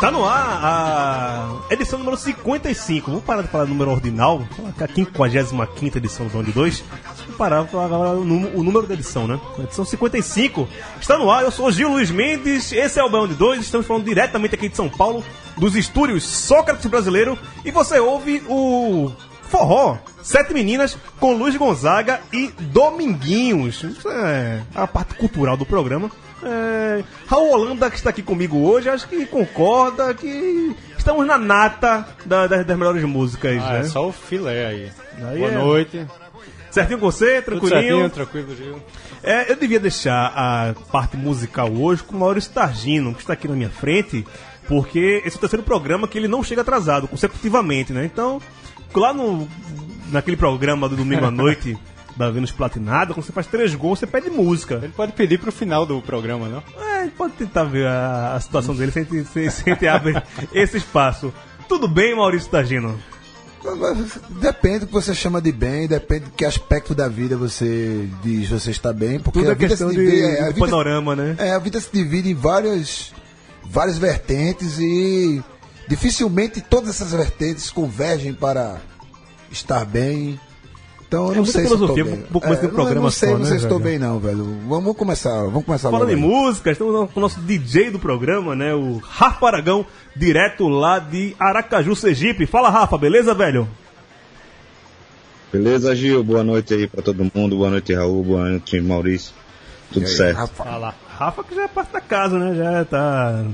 Tá no ar a edição número 55. Vamos parar de falar número ordinal, a 55 edição do Bão de 2. Vamos parar de falar o nú- o número da edição, né? Edição 55 está no ar. Eu sou Gil Luiz Mendes, esse é o Bão de 2. Estamos falando diretamente aqui de São Paulo, dos estúdios Sócrates Brasileiro. E você ouve o Forró, Sete Meninas, com Luiz Gonzaga e Dominguinhos. Isso é a parte cultural do programa. É, Raul Holanda, que está aqui comigo hoje, acho que concorda que estamos na nata da- das, das melhores músicas. Ah, né? é só o filé aí. Aí Boa é- noite. Certinho com você, Tudo tranquilinho? certinho, tranquilo, Gil. É, eu devia deixar a parte musical hoje com o Maurício Targino, que está aqui na minha frente, porque esse é o terceiro programa que ele não chega atrasado, consecutivamente, né? Então, lá no, naquele programa do domingo à noite, da Vênus Platinada, quando você faz três gols, você pede música. Ele pode pedir pro final do programa, não? É, gente pode tentar ver a, a situação dele sem, sem, sem ter abre esse espaço. Tudo bem, Maurício Targino? Depende do que você chama de bem, depende de que aspecto da vida você diz você está bem, porque Tudo a é vida questão se de, divide, é, a de vida, panorama, né? é, a vida se divide em várias, várias vertentes e dificilmente todas essas vertentes convergem para estar bem. Então eu É não sei se estou bem. um pouco mais que um programa não sei só, se né, eu estou bem não, velho. Vamos começar, vamos começar Falando em música, estamos com o nosso DJ do programa, né? O Rafa Aragão, direto lá de Aracaju, Sergipe. Fala, Rafa, beleza, velho? Beleza, Gil? Boa noite aí pra todo mundo. Boa noite, Raul. Boa noite, Maurício. Tudo aí, certo. Rafa? Fala. Rafa que já é parte da casa, né? Já tá...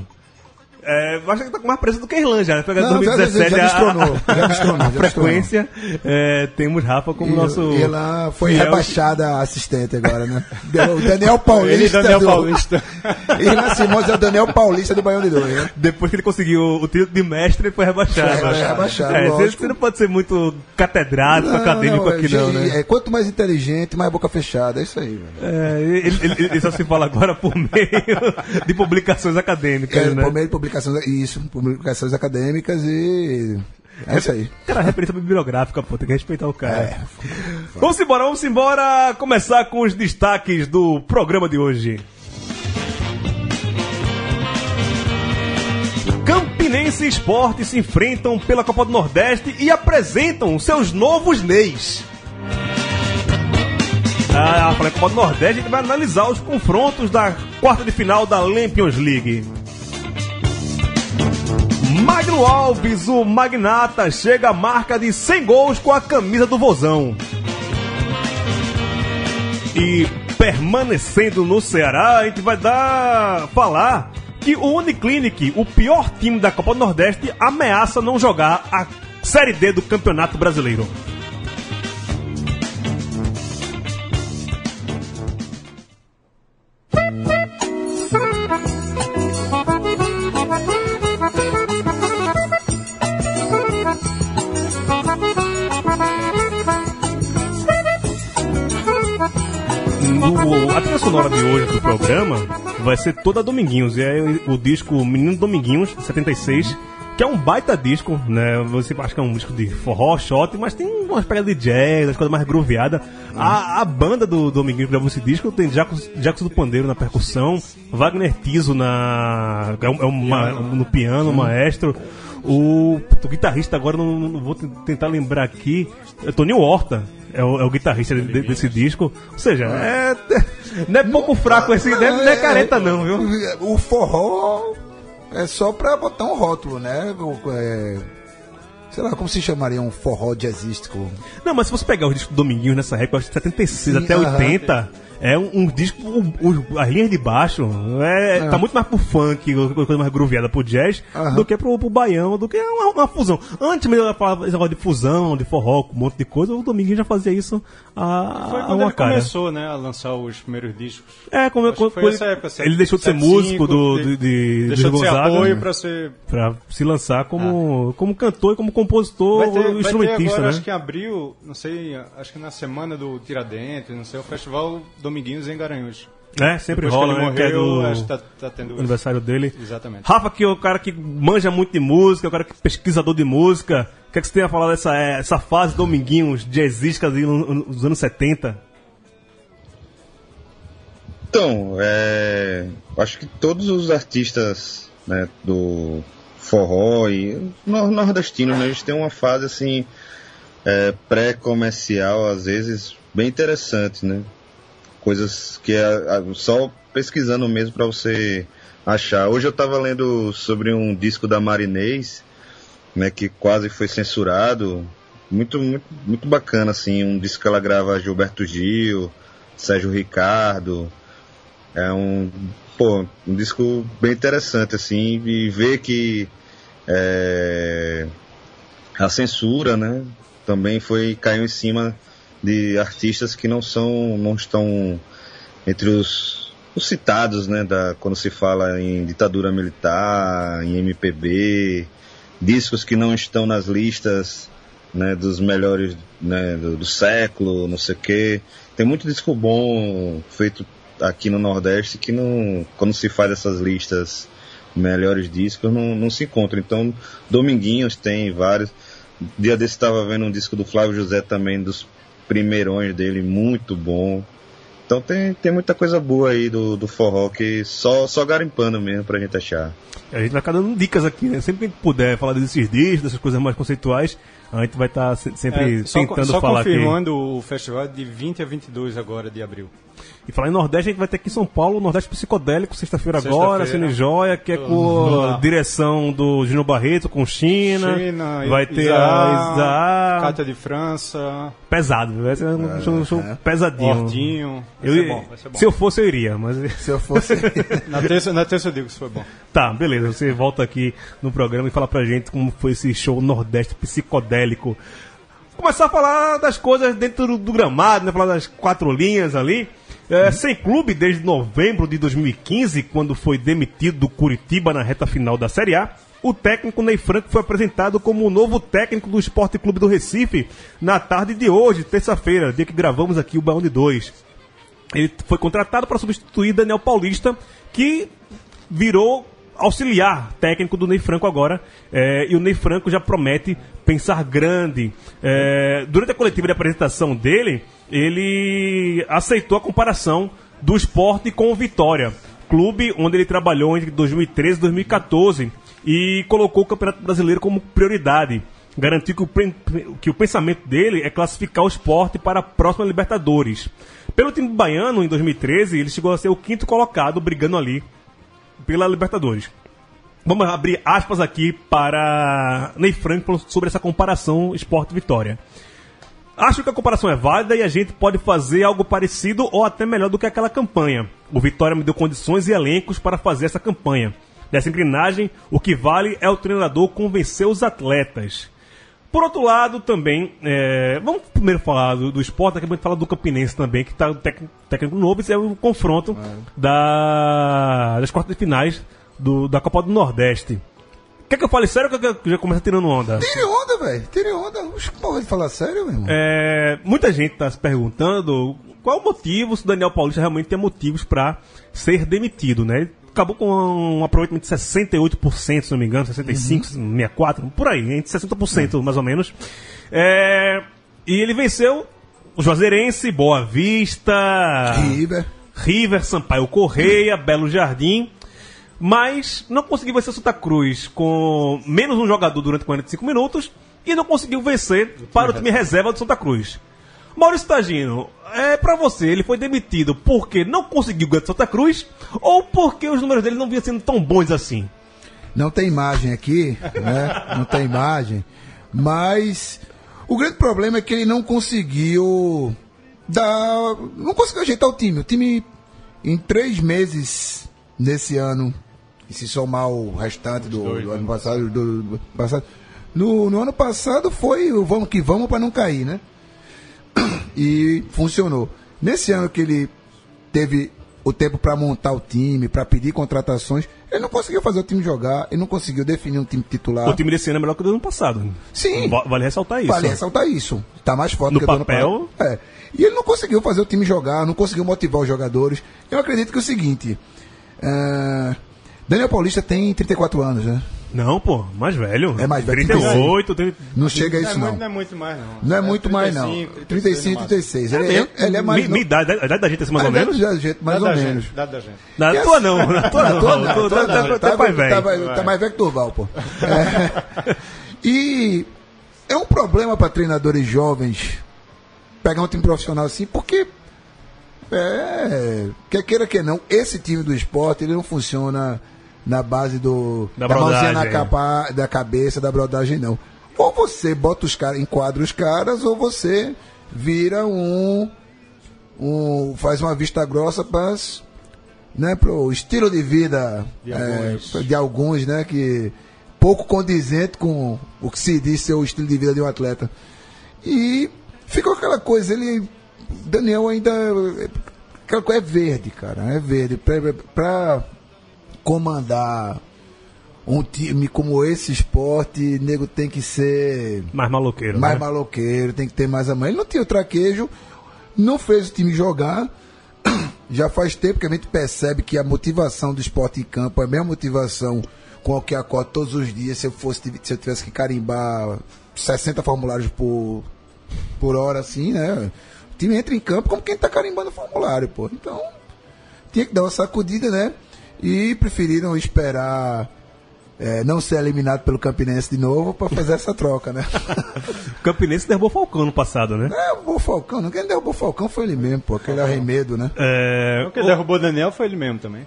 É, acho que tá com mais preço do que Irlanda já, né? Pega Não, já- 2017 já a- destronou, a, já destronou, já a frequência. É, temos Rafa como E- nosso... e ela foi fiel- rebaixada a assistente agora, né? O Daniel Paulista. Ele Daniel do- Paulista. Irlan Simões é o Daniel Paulista do Baião de Dois, né? Depois que ele conseguiu o título de mestre, ele foi rebaixado. Foi rebaixado, É, você, você não pode ser muito catedrático, acadêmico é, aqui não, né? é, quanto mais inteligente, mais boca fechada. É isso aí, velho. É, ele, ele- ele só se fala agora por meio de publicações acadêmicas, É, né? Por meio de publicações, isso, publicações acadêmicas e. É isso aí. Cara, referência bibliográfica, pô, tem que respeitar o cara. É. Vamos embora, vamos embora começar com os destaques do programa de hoje. Campinense e Esporte se enfrentam pela Copa do Nordeste e apresentam seus novos Neis. Ah, falei Copa do Nordeste, a gente vai analisar os confrontos da quarta de final da Lampions League. Magno Alves, o magnata, chega à marca de 100 gols com a camisa do Vozão. E permanecendo no Ceará, a gente vai dar falar que o Uniclinic, o pior time da Copa do Nordeste, ameaça não jogar a Série D do Campeonato Brasileiro. Do programa vai ser toda Dominguinhos. E é o disco Menino Dominguinhos, 76, que é um baita disco, né? Você acha que é um disco de forró, shot, mas tem umas pegadas de jazz, as coisas mais grooveadas. A, a banda do Dominguinhos que gravou esse disco tem Jacos, Jacos do Pandeiro na percussão, Wagner Tiso na, é um- é uma- no piano, maestro. O, o guitarrista agora, não, não vou te- tentar lembrar aqui, é Toninho Horta. É o, é o guitarrista de- desse disco. Ou seja, é, não é pouco fraco esse, não é, não é careta não, viu? O forró é só pra botar um rótulo, né? O- é, Sei lá, como se chamaria um forró jazzístico? Não, mas se você pegar os discos do Dominguinhos nessa época, acho que 76 Sim, até aham. 80, é um, um disco, o- o- as linhas de baixo, é, tá muito mais pro funk, coisa mais grooveada pro jazz, Aham. do que pro, pro baião, do que uma, uma fusão. Antes mesmo ela falava esse negócio de fusão, de forró, com um monte de coisa, o Dominguinhos já fazia isso a, Foi a quando uma ele cara. começou, né, a lançar os primeiros discos. É, como Acho que quando, foi essa ele, época, assim, ele deixou de ser 75, músico do, de- de, de, Deixou do de ser Gonzaga, apoio né? pra ser... pra se lançar como, como cantor e como compositor, Vai ter, vai ter instrumentista, agora, né? acho que em abril, não sei, acho que na semana do Tiradentes, não sei, o festival Dominguinhos em Garanhuns. É, sempre Depois rola, que ele né? Que é do acho que tá, tá tendo aniversário dele. Exatamente. Rafa, que é o cara que manja muito de música, o cara que é pesquisador de música. O que, é que você tem a falar dessa é, essa fase Dominguinhos, jazzística nos anos 70? Então, é, acho que todos os artistas né, do forró e nor- nordestinos, né, eles têm uma fase assim é, pré-comercial, às vezes bem interessante, né? Coisas que é, só pesquisando mesmo para você achar. Hoje eu estava lendo sobre um disco da Marinês, né, que quase foi censurado. Muito, muito, muito bacana, assim, um disco que ela grava Gilberto Gil, Sérgio Ricardo. É um, pô, um disco bem interessante, assim, e ver que é, a censura, né, também foi caiu em cima de artistas que não são, não estão entre os, os citados, né, da, quando se fala em ditadura militar, em MPB, discos que não estão nas listas, né, dos melhores, né, do, do século, não sei o quê. Tem muito disco bom feito aqui no Nordeste que não, quando se faz essas listas melhores discos, não, não se encontra. Então, Dominguinhos tem vários. Dia desse estava vendo um disco do Flávio José também, dos primeirões dele, muito bom. Então tem, tem muita coisa boa aí do, do forró que só, só garimpando mesmo pra gente achar. A gente vai ficar dando dicas aqui, né? Sempre que a gente puder falar desses discos, dessas coisas mais conceituais, a gente vai estar sempre É, só, tentando só falar aqui. confirmando o festival de 20 a 22 agora de abril. E falar em Nordeste, a gente vai ter aqui em São Paulo, Nordeste Psicodélico, sexta-feira Sexta-feira. agora, Cine Joia, que é com a direção do Júnior Barreto, com China. China, vai ter Isaac, a Isaac. Cátia de França, Pesado, vai ser um show, show pesadinho. Hortinho. Vai Eu, ser bom, vai ser bom. Se eu fosse, eu iria, mas. Se eu fosse. Na, terça, na terça eu digo se foi bom. Tá, beleza. Você volta aqui no programa e fala pra gente como foi esse show Nordeste psicodélico. Começar a falar das coisas dentro do, do gramado, né? Falar das quatro linhas ali. É, Sem clube desde novembro de 2015, quando foi demitido do Curitiba na reta final da Série A. O técnico Ney Franco foi apresentado como o novo técnico do Esporte Clube do Recife na tarde de hoje, terça-feira, dia que gravamos aqui o Baú de 2. Ele foi contratado para substituir Daniel Paulista, que virou auxiliar técnico do Ney Franco agora. É, e o Ney Franco já promete pensar grande. É, durante a coletiva de apresentação dele, ele aceitou a comparação do esporte com o Vitória, clube onde ele trabalhou entre 2013 e 2014 e colocou o Campeonato Brasileiro como prioridade. Garantiu que o, que o pensamento dele é classificar o esporte para a próxima Libertadores. Pelo time baiano, em 2013, ele chegou a ser o quinto colocado, brigando ali pela Libertadores. Vamos abrir aspas aqui para Ney falando sobre essa comparação esporte-vitória. Acho que a comparação é válida e a gente pode fazer algo parecido ou até melhor do que aquela campanha. O Vitória me deu condições e elencos para fazer essa campanha. Nessa engrenagem, o que vale é o treinador convencer os atletas. Por outro lado, também, é, vamos primeiro falar do, do esporte, daqui a pouco a gente fala do Campinense também, que está o técnico, novo, esse é o confronto da, das quartas de finais do- da Copa do Nordeste. Quer que eu fale sério ou quer que eu já comece tirando onda? Tire onda, velho. Tire onda. Os porra de falar sério, meu irmão. É, muita gente está se perguntando qual o motivo se o Daniel Paulista realmente tem motivos para ser demitido, né? Ele acabou com um aproveitamento de 68%, se não me engano, 65%, 64%, por aí, entre 60% mais ou menos. É, e ele venceu o Juazeirense, Boa Vista, River. River, Sampaio Correia, Belo Jardim, mas não conseguiu vencer o Santa Cruz com menos um jogador durante 45 minutos e não conseguiu vencer para o time reserva do Santa Cruz. Maurício Tagino, é para você, ele foi demitido porque não conseguiu ganhar do Santa Cruz ou porque os números dele não vinham sendo tão bons assim? Não tem imagem aqui, né? Não tem imagem. Mas o grande problema é que ele não conseguiu dar. Não conseguiu ajeitar o time. O time, em três meses nesse ano, e se somar o restante do, dois, do né? ano passado, do, do passado. No, no ano passado foi o vamos que vamos para não cair, né? E funcionou. Nesse ano que ele teve o tempo para montar o time, para pedir contratações, ele não conseguiu fazer o time jogar, ele não conseguiu definir um time titular. O time desse ano é melhor que o do ano passado. Sim. Va- Vale ressaltar isso. Vale ressaltar isso. Tá mais forte No que o do ano papel- passado. É. E ele não conseguiu fazer o time jogar, não conseguiu motivar os jogadores. Eu acredito que é o seguinte. ah, Daniel Paulista tem 34 anos, né? Não, pô, mais velho. É mais velho, 38, tem... Não chega a é, isso, não. não é muito mais, não. Não é muito mais, não. 35, 35, 36. Ele, é, mesmo? ele é mais. Mi- minha idade, a idade da gente é assim, mais ou menos? Da gente, mais Dá ou da menos. Dá da gente. Na tua não, na tua não. Tá- tá- Tá, tá mais tá, velho. tá mais velho que Turval, pô. É. E é um problema para treinadores jovens pegar um time profissional assim, porque é, quer queira que não, esse time do esporte ele não funciona na base do Da mãozinha na capa, da cabeça, da brodagem não. Ou você bota os caras, enquadra os caras, ou você vira um, um faz uma vista grossa para né, pro estilo de vida De é, alguns. de alguns, né, que pouco condizente com o que se diz ser o estilo de vida de um atleta. E ficou aquela coisa, ele Daniel ainda aquela coisa é verde, cara, é verde pra comandar um time como esse esporte, nego tem que ser Mais maloqueiro, mais né? maloqueiro, tem que ter mais a mãe. Ele não tinha o traquejo, não fez o time jogar. Já faz tempo que a gente percebe que a motivação do esporte em campo é a mesma motivação com a que acordo todos os dias. Se eu, fosse, se eu tivesse que carimbar 60 formulários por, por hora, assim, né? O time entra em campo como quem tá carimbando formulário, pô. Então, tinha que dar uma sacudida, né? E preferiram esperar é, não ser eliminado pelo Campinense de novo para fazer essa troca, né? O Campinense derrubou o Falcão no passado, né? É, o Falcão, não quem derrubou o Falcão foi ele mesmo, pô, aquele arremedo, né? É... O que derrubou o Daniel foi ele mesmo também.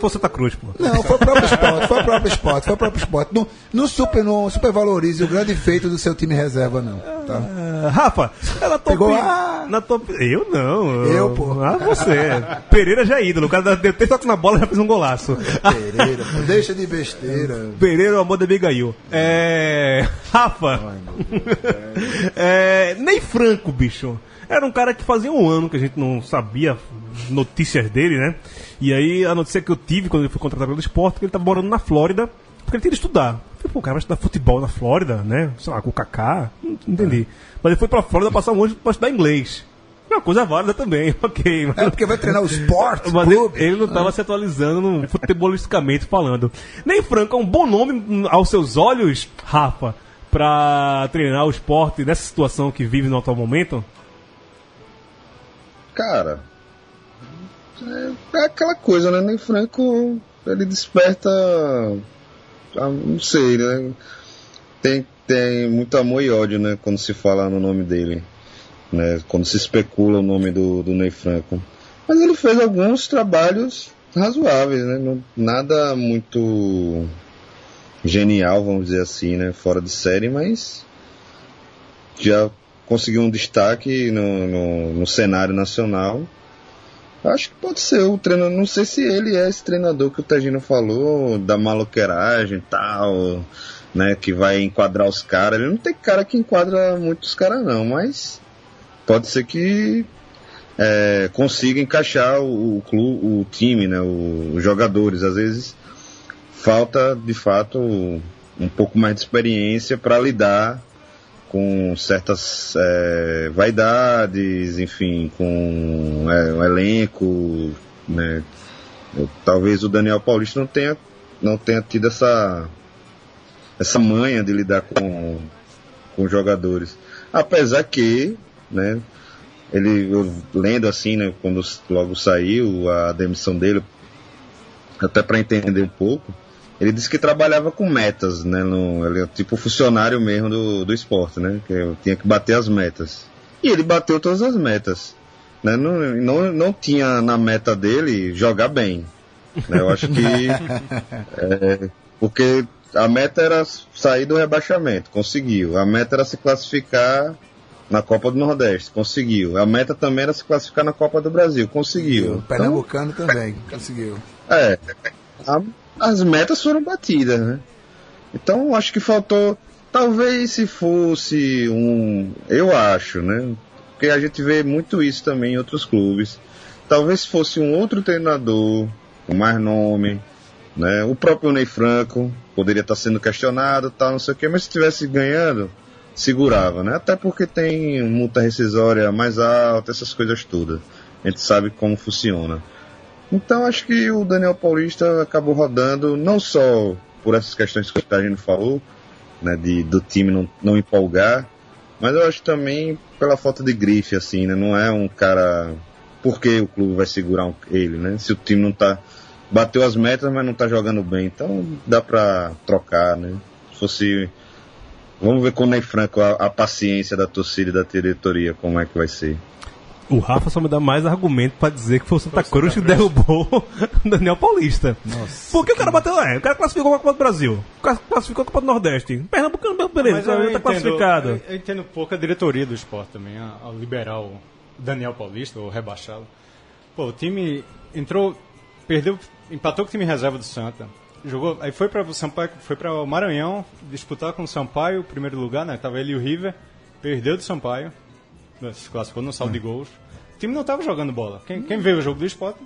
Foi Santa Cruz, pô. Não, foi o próprio esporte, foi o próprio esporte, foi o próprio esporte. Não, não, super, não supervalorize o grande feito do seu time reserva, não. Tá? Ah, Rafa, ela top... Pegou a- na top... Eu não. Eu, pô. Ah, você. Pereira já é ídolo. O cara deu três toques na bola e já fez um golaço. Pereira, pô, deixa de besteira. Pereira, o amor da Abigail. É. Rafa. é... Ney Franco, bicho. Era um cara que fazia um ano que a gente não sabia notícias dele, né? E aí a notícia que eu tive quando ele foi contratado pelo esporte, que ele tava morando na Flórida, porque ele tinha que estudar. Eu falei, pô, o cara vai estudar futebol na Flórida, né? Sei lá, com o Kaká. Não entendi. Mas ele foi pra Flórida passar um ano pra estudar inglês. É uma coisa válida também, ok. Mas... É porque vai treinar o esporte, Mas ele, clube. ele não estava se atualizando no futebolisticamente falando. Nem Franco é um bom nome aos seus olhos, Rafa, para treinar o esporte nessa situação que vive no atual momento? Cara, é, é aquela coisa, né? Nem Franco, ele desperta. ah, Não sei, né? Tem, tem muito amor e ódio, né? Quando se fala no nome dele. Né? Quando se especula o nome do, do Ney Franco. Mas ele fez alguns trabalhos razoáveis, né? Não- nada muito genial, vamos dizer assim, né? Fora de série, mas já conseguiu um destaque no, no, no cenário nacional. Acho que pode ser o treinador. Não sei se ele é esse treinador que o Tagino falou, da maloqueiragem e tal, né? Que vai enquadrar os caras. Ele não tem cara que enquadra muitos caras, não, mas pode ser que é, consiga encaixar o, o, clu- o time, né? o- os jogadores. Às vezes falta, de fato, um pouco mais de experiência para lidar com certas é, vaidades, enfim, com é, o elenco, né? Talvez o Daniel Paulista não tenha, não tenha tido essa, essa manha de lidar com, com jogadores. Apesar que, né, ele, eu lendo assim, né, quando logo saiu a demissão dele, até para entender um pouco, ele disse que trabalhava com metas, né? No, ele é tipo funcionário mesmo do, do esporte, né? Que eu tinha que bater as metas. E ele bateu todas as metas. Né? Não, não, não tinha na meta dele jogar bem. Né? Eu acho que. é, porque a meta era sair do rebaixamento, conseguiu. A meta era se classificar na Copa do Nordeste, conseguiu. A meta também era se classificar na Copa do Brasil, conseguiu. O Pernambucano também conseguiu. É, a- as metas foram batidas, né? Então acho que faltou, talvez se fosse um, eu acho, né? Porque a gente vê muito isso também em outros clubes. Talvez fosse um outro treinador com mais nome, né? O próprio Ney Franco poderia estar sendo questionado, tal, não sei o quê, mas se estivesse ganhando, segurava, né? Até porque tem multa rescisória mais alta, essas coisas todas. A gente sabe como funciona. Então acho que o Daniel Paulista acabou rodando não só por essas questões que a gente falou, né, de, do time não, não empolgar, mas eu acho também pela falta de grife, assim, né, não é um cara. Por que o clube vai segurar um- ele, né? Se o time não tá. Bateu as metas, mas não tá jogando bem, então dá pra trocar, né? Se fosse. Vamos ver com o Ney Franco a, a paciência da torcida e da diretoria, como é que vai ser. O Rafa só me dá mais argumento pra dizer que foi o Santa Cruz que derrubou o Daniel Paulista. Nossa. Porque o cara bateu, é, o cara classificou a Copa do Brasil, o cara classificou a Copa do Nordeste. Pernambucano, beleza, eu tá entendo, classificado. Eu, eu entendo pouco a diretoria do esporte também, a, a liberar o Daniel Paulista, ou rebaixá-lo. Pô, o time entrou, perdeu, empatou com o time reserva do Santa. Jogou, aí foi para o Sampaio, foi para o Maranhão disputar com o Sampaio, primeiro lugar, né? Tava ele e o River, perdeu do Sampaio, se classificou no saldo de gols. O time não tava jogando bola. Quem, quem veio o jogo do esporte,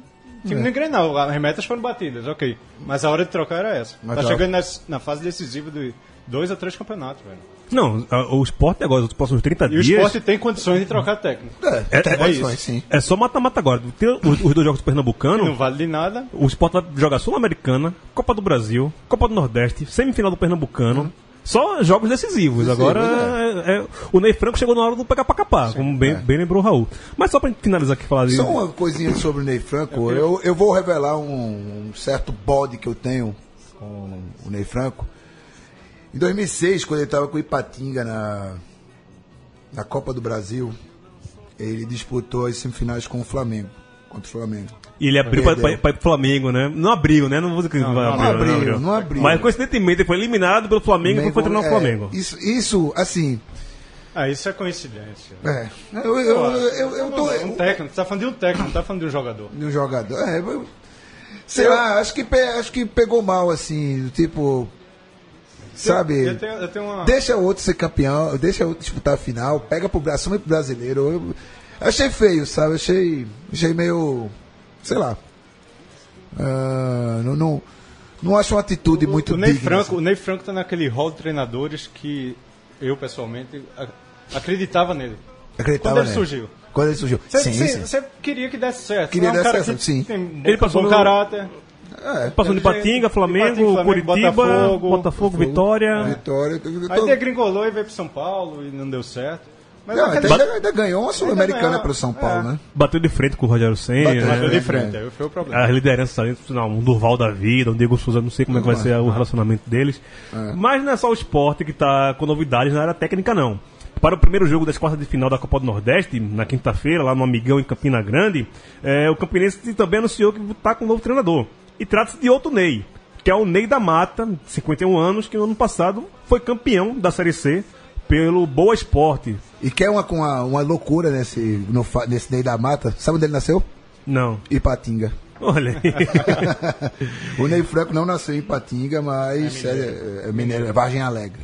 o time não engrenava, as remetas foram batidas, ok. Mas a hora de trocar era essa. Mas tá chegando nas- na fase decisiva de dois a três campeonatos, velho. Não, a- o esporte agora, os próximos 30 E o dias. esporte tem condições de trocar técnico. É, É- tem é condições, isso. sim. É só mata-mata agora. Tem os, os dois jogos do Pernambucano. Não vale de nada. O Sport vai jogar Sul-Americana, Copa do Brasil, Copa do Nordeste, semifinal do Pernambucano. Só jogos decisivos. Agora, é- é- o Ney Franco chegou na hora do pegar pra capar, como bem, bem lembrou o Raul. Mas só pra finalizar aqui falar. Só uma coisinha sobre o Ney Franco. Eu, eu vou revelar um, um certo bode que eu tenho com o Ney Franco. Em 2006, quando ele estava com o Ipatinga na, na Copa do Brasil, ele disputou as semifinais com o Flamengo. Contra o Flamengo. E ele abriu pra, Perdeu. pra, pra ir pro Flamengo, né? Não abriu, né? Não vou dizer que não, não abriu, não abriu. Mas coincidentemente ele foi eliminado pelo Flamengo e foi treinar o é, Flamengo. Isso, isso, assim. Ah, isso é coincidência. É, eu, eu, eu, eu tô. Um técnico, você tá falando de um técnico, não tá falando de um jogador. de um jogador. É, eu- sei lá, acho que, acho que pegou mal, assim, tipo. Sabe? Eu tenho, eu tenho uma. Deixa o outro ser campeão, deixa o outro disputar a final, pega pro Brasil, assume pro brasileiro. Eu achei feio, sabe? Achei, achei meio. Sei lá. Ah, não, não, não acho uma atitude muito o Ney digna. Franco, assim. o Ney Franco tá naquele hall de treinadores que eu pessoalmente acreditava nele. Acreditava Quando ele nele. surgiu. Quando ele surgiu. Você, queria que desse certo. Queria é um dar cara certo, que sim. Ele passou bom no- caráter. É, Passou de Patinga, Flamengo, Flamengo, Curitiba, Botafogo. Botafogo, Vitória. Vitória. tô- Aí degringolou e veio pro São Paulo e não deu certo. Mas Não, aquele- até ainda, ainda ganhou uma Sul-Americana ganhou, pro São Paulo, é. né? Bateu de frente com o Rogério Senna. Bateu- né? bateu de É, frente, é. aí foi o problema. as lideranças ali, não, um Durval da vida, um Diego Souza, não sei como é que vai ser o relacionamento deles. Mas não é só o esporte que tá com novidades na área técnica, não. Para o primeiro jogo das quartas de final da Copa do Nordeste, na quinta-feira, lá no Amigão em Campina Grande, é, o Campinense também anunciou que está com um novo treinador. E trata-se de outro Ney, que é o Ney da Mata, 51 anos, que no ano passado foi campeão da Série C pelo Boa Esporte. E quer uma, com uma, uma loucura nesse, no, nesse Ney da Mata. Sabe onde ele nasceu? Não. Ipatinga. Olha aí. O Ney Franco não nasceu em Ipatinga, mas é, é, mineiro, é Vargem Alegre.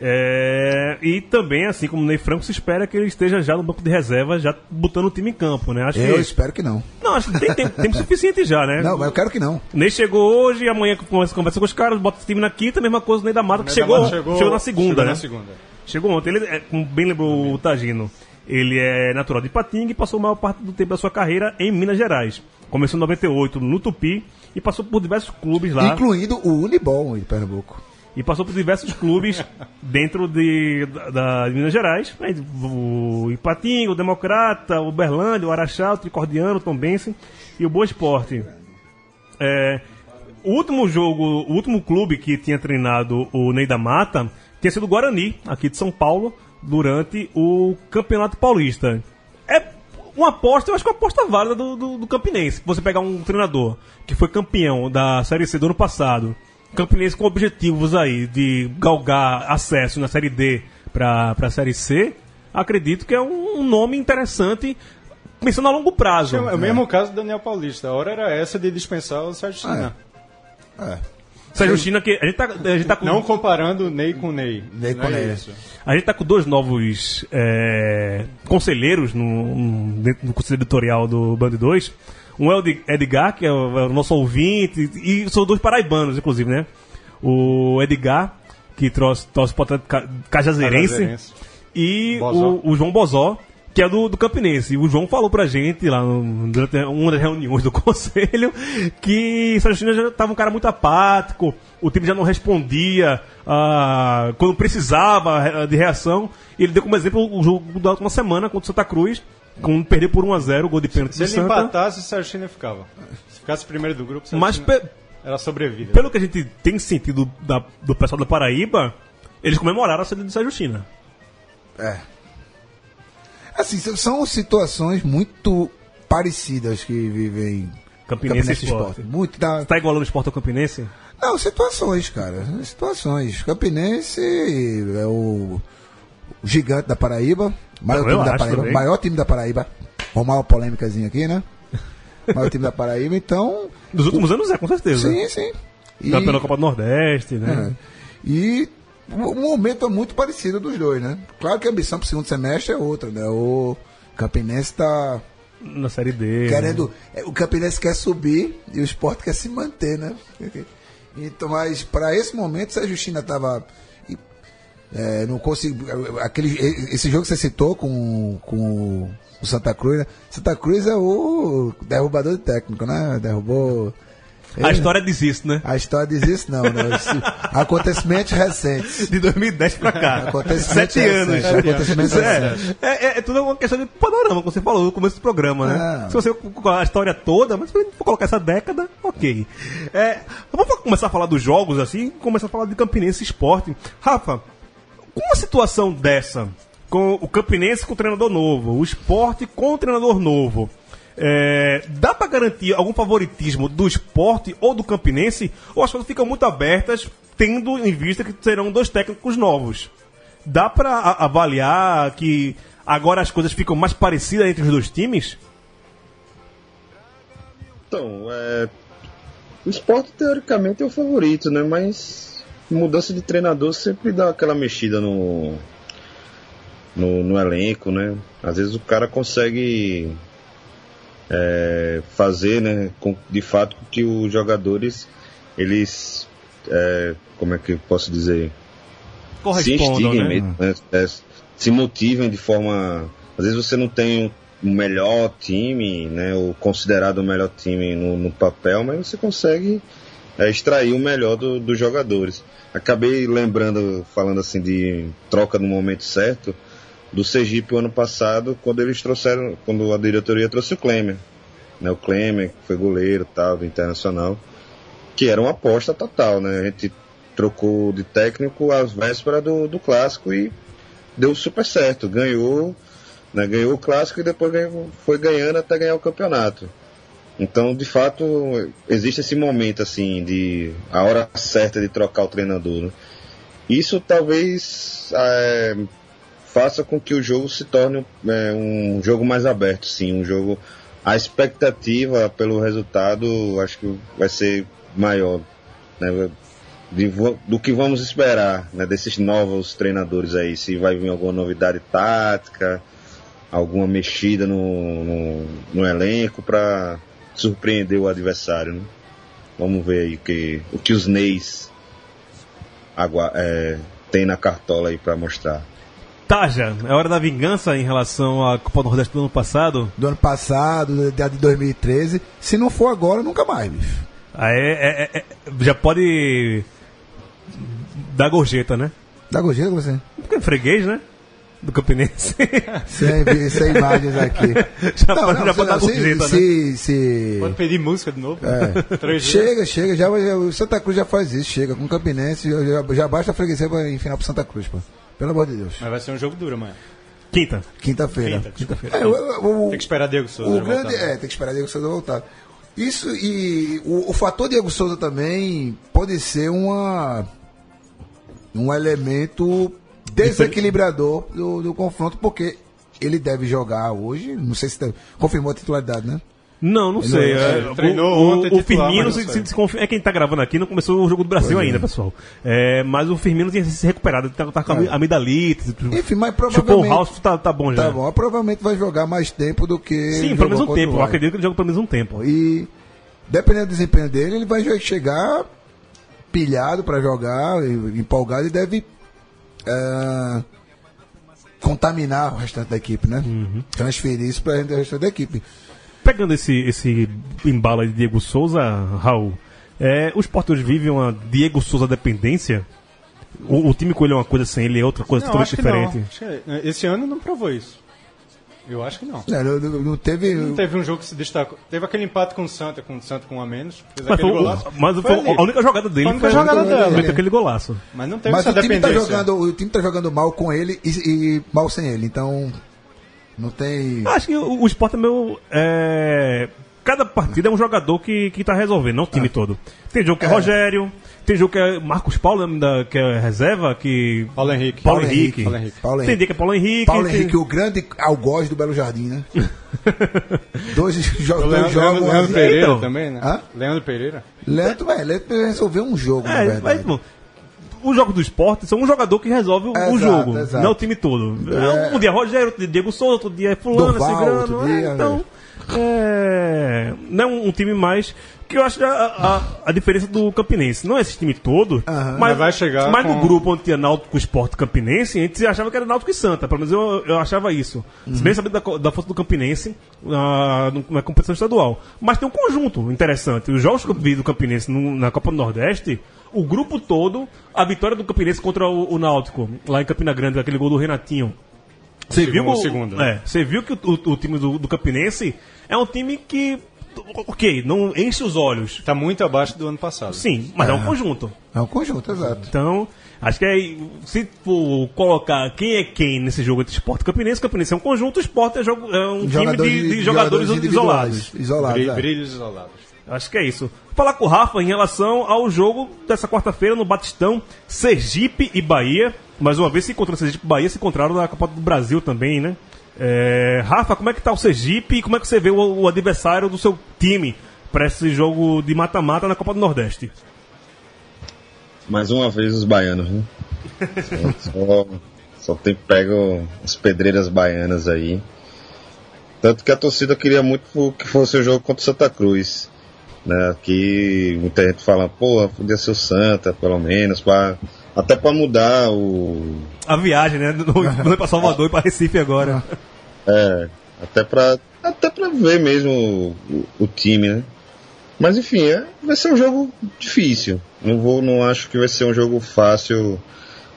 É, e também, assim como o Ney Franco, se espera que ele esteja já no banco de reserva, já botando o time em campo, né? Acho Eu que, espero que não. não, acho que tem tempo, tempo suficiente já, né? Não, mas eu quero que não. Ney chegou hoje, amanhã conversa, conversa com os caras, bota o time na quinta, mesma coisa o Ney da Mata, que Ney da chegou, Mata chegou, na segunda, chegou né? na segunda. Chegou ontem. Ele, é, como bem lembrou o Tagino, ele é natural de Patinga e passou a maior parte do tempo da sua carreira em Minas Gerais. Começou em 98 no Tupi e passou por diversos clubes lá. Incluindo o Unibom de Pernambuco. E passou por diversos clubes dentro de, da, da- de Minas Gerais. Aí, O Ipatinga, o Democrata, o Berlândia, o Araxá, o Tricordiano, o Tombense e o Boa Esporte. É, o último jogo, o último clube que tinha treinado o Ney da Mata tinha sido o Guarani, aqui de São Paulo, durante o Campeonato Paulista. É uma aposta, eu acho que é uma aposta válida do, do, do Campinense. Você pegar um treinador que foi campeão da Série C do ano passado Campinense com objetivos aí de galgar acesso na Série D para a Série C, acredito que é um, um nome interessante pensando a longo prazo. É o mesmo caso do Daniel Paulista. A hora era essa de dispensar o Sérgio China. É. Sérgio China, que a gente tá, a gente tá com, Não comparando Ney com Ney. Ney com é Ney. isso. a gente tá com dois novos é, conselheiros no, no- dentro do conselho editorial do Band 2. Um é o Ed- Edgar, que é o, é o nosso ouvinte, e são dois paraibanos, inclusive, né? O Edgar, que trouxe, trouxe para Cajazeirense. Cajazeirense. e Bozó. o, o João Bozó, que é do, do Campinense. O João falou pra gente lá no- durante uma das reuniões do conselho que Sérgio China já estava um cara muito apático, o time já não respondia ah, quando precisava eh, de reação. E ele deu como exemplo o jogo da última semana contra o Santa Cruz, quando perdeu por 1x0 o gol de pênalti Se ele Santa. empatasse, o Sérgio China ficava. Se ficasse primeiro do grupo, o Sérgio Mas China pe- era sobrevida. pelo que a gente tem sentido da- do pessoal da Paraíba, eles comemoraram a saída de Sérgio China. É. Assim, são situações muito parecidas que vivem Campinense, Esporte. Muito da... Tá igualando o Sport ao Campinense? Não, situações, cara. Situações. Campinense é o, o gigante da Paraíba. Maior Não, time da Paraíba. também. Maior time da Paraíba. Vamos uma polêmicazinha aqui, né? Maior time da Paraíba, então. Dos últimos anos é, com certeza. Sim, sim. E, Campeão da Copa do Nordeste, né? é. e o o momento é muito parecido dos dois, né? Claro que a ambição pro segundo semestre é outra, né? O Campinense tá Na Série D. querendo. é, O Campinense quer subir e o esporte quer se manter, né? Então, mas para esse momento, o Sérgio China tava. e, é, não conseguiu. Aquele, esse jogo que você citou com, com o Santa Cruz, né? Santa Cruz é o derrubador de técnico, né? Derrubou. A história diz isso, né? A história diz isso, não, né? Isso- Acontecimentos recentes. De 2010 pra cá. Acontecimentos Sete anos. recentes, Acontecimentos recentes. É, é, é tudo uma questão de panorama, como você falou no começo do programa, né? É. Se você com a história toda, mas se você for colocar essa década, ok. É, vamos começar a falar dos jogos assim, começar a falar de Campinense Esporte. Rafa, com uma situação dessa, com o Campinense com o treinador novo, o esporte com o treinador novo, é, dá pra garantir algum favoritismo do esporte ou do Campinense? Ou as coisas ficam muito abertas, tendo em vista que serão dois técnicos novos? Dá pra a- avaliar que agora as coisas ficam mais parecidas entre os dois times? Então, é, o esporte teoricamente é o favorito, né? Mas mudança de treinador sempre dá aquela mexida no, no, no elenco, né? Às vezes o cara consegue é, fazer, né? Com, de fato que os jogadores eles é, como é que eu posso dizer se instiguem né? mesmo, né? É, se motivem de forma. Às vezes você não tem o melhor time, né? O considerado o melhor time no, no papel, mas você consegue é, extrair o melhor do- dos jogadores. Acabei lembrando, falando assim de troca no momento certo, do Sergipe o ano passado, quando eles trouxeram, quando a diretoria trouxe o Klemer. Né? O Klemer, que foi goleiro tal, do Internacional, que era uma aposta total, né? A gente trocou de técnico às vésperas do, do clássico e deu super certo. Ganhou, né, ganhou o clássico e depois ganhou- foi ganhando até ganhar o campeonato. Então, de fato, existe esse momento assim de a hora certa de trocar o treinador. né? Isso talvez é, faça com que o jogo se torne é, um jogo mais aberto, sim, um jogo a expectativa pelo resultado acho que vai ser maior, né? de do que vamos esperar né, desses novos treinadores aí, se vai vir alguma novidade tática, alguma mexida no, no, no elenco para surpreender o adversário. Né? Vamos ver aí o que, o que os Neis é, tem na cartola aí para mostrar. Taja, é hora da vingança em relação à Copa do Nordeste do ano passado? Do ano passado, da de 2013. Se não for agora, nunca mais, bicho. Aí é- é- é- já pode dar gorjeta, né? Dá gojeta com você? Porque é freguês, né? Do Campinense. Sem, sem imagens aqui. Já pode- já pode dar se, gorjeta, né? se, se- Pode pedir música de novo? É. Chega, chega, já, já- o Santa Cruz já faz isso, chega com o Campinense, já, já, basta a freguesia pra enfiar pro Santa Cruz, pô. Pelo amor de Deus. Mas vai ser um jogo duro amanhã. Quinta. Quinta-feira. Quinta, É, Tem que esperar Diego Souza o voltar, grande, né? é, tem que esperar Diego Souza voltar. Isso e o, o fator Diego Souza também pode ser uma um elemento desequilibrador do, do confronto, porque ele deve jogar hoje, não sei se deve, confirmou a titularidade, né? Não, não Ele sei. é, o- treinou o, ontem, o titular, Firmino se, se, é quem tá gravando aqui, não começou o jogo do Brasil Pois ainda, é. pessoal. É, mas o Firmino tinha se recuperado, ele tá, tá com a É. amidalite. Enfim, mas Chupou o provavelmente House, tá, tá bom já. tá bom, provavelmente vai jogar mais tempo do que Sim, pelo menos um o tempo. Eu acredito que ele joga pelo menos um tempo. E dependendo do desempenho dele, ele vai chegar pilhado para jogar, empolgado e deve é, contaminar o restante da equipe, né? Uhum. Transferir isso para o restante da equipe. Pegando esse, esse embalo aí de Diego Souza, Raul, é, os hoje vivem uma Diego Souza dependência? O, o time com ele é uma coisa sem ele é outra coisa Não, totalmente acho que não. diferente? Que, eh, Esse ano não provou isso. Eu acho que não. É, não, não- não teve. Não teve um jogo que se destacou. Teve aquele empate com o Santa, com o Santa com um a menos. Fez Mas, aquele foi, o- golaço. mas Foi foi a única jogada dele Foi a única foi jogada dela. meteu aquele golaço. Mas não teve Mas essa o time, tá dependência. jogando, o time tá jogando mal com ele e, e mal sem ele. Então, não tem. Acho que o, o Sport é meu. é, cada partida é um jogador que, que tá resolvendo, não o time todo. Tem jogo que é, É. Rogério, tem jogo que é Marcos Paulo, da- que é reserva, que. Paulo Henrique. Paulo, Paulo Henrique. Henrique. Paulo Henrique. Tem dia que é Paulo Henrique. Paulo tem- Henrique, o grande algoz do Belo Jardim, né? dois, jo dois Leandro, jogos. Leandro, Leandro. Pereira Então. também, né? Hã? Leandro Pereira. Leandro, velho, Leandro resolveu um jogo, na É, verdade. mas, bom, o jogo do esporte são um jogador que resolve o, o Exato, jogo, exato. não o time todo. É. Um dia é Rogério, outro dia é Diego Souza, outro dia é Fulano, Durval, Cigrano, outro é, dia, então. É, não é um, um time mais. Que eu acho que a, a, a diferença do Campinense não é esse time todo, Aham. mas, vai chegar mas no com- grupo onde tinha Náutico Esporte Campinense, a gente achava que era Náutico e Santa, pelo menos eu, eu achava isso. Se bem sabendo da, da força do Campinense no- na competição estadual. Mas tem um conjunto interessante. Os jogos que eu vi do Campinense no- na Copa do Nordeste, o grupo todo, a vitória do Campinense contra o, o Náutico, lá em Campina Grande, aquele gol do Renatinho. Você viu, o- segundo, né? é, você viu que o, o- o time do, do Campinense é um time que, ok, não enche os olhos. Tá muito abaixo do ano passado. Sim, mas é, um conjunto. É um conjunto, exato. Então, acho que é, se for colocar quem é quem nesse jogo entre esporte e campinense, o campinense é um conjunto, o esporte é, jogo- é um time de, de jogadores, individuais, isolados. Isolados. É. Brilhos isolados. Acho que é isso. Falar com o Rafa em relação ao jogo dessa quarta-feira no Batistão, Sergipe e Bahia. Mais uma vez se encontrando Sergipe e Bahia, se encontraram na Copa do Brasil também, né? É, Rafa, como é que tá o Sergipe e como é que você vê o, o adversário do seu time para esse jogo de mata-mata na Copa do Nordeste? Mais uma vez os baianos, né? Só, só, só tem pego as pedreiras baianas aí. Tanto que a torcida queria muito que fosse o jogo contra o Santa Cruz. Né? Que muita gente fala, pô, podia ser o Santa, pelo menos, pra, até para mudar o. A viagem, né? Não, pra Salvador e pra Recife agora. É, até pra, até pra ver mesmo o, o- o time, né? Mas enfim, é, vai ser um jogo difícil. Não vou, não acho que vai ser um jogo fácil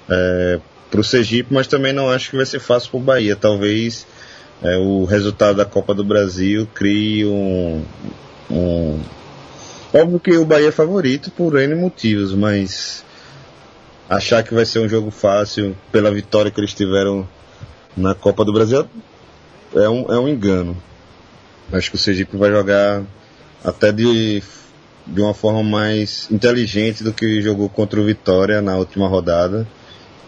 é, pro Sergipe, mas também não acho que vai ser fácil pro Bahia. Talvez é, o resultado da Copa do Brasil crie um, um. Óbvio que o Bahia é favorito por N motivos, mas achar que vai ser um jogo fácil pela vitória que eles tiveram na Copa do Brasil é um, é um engano. Acho que o Sergipe vai jogar até de, de uma forma mais inteligente do que jogou contra o Vitória na última rodada.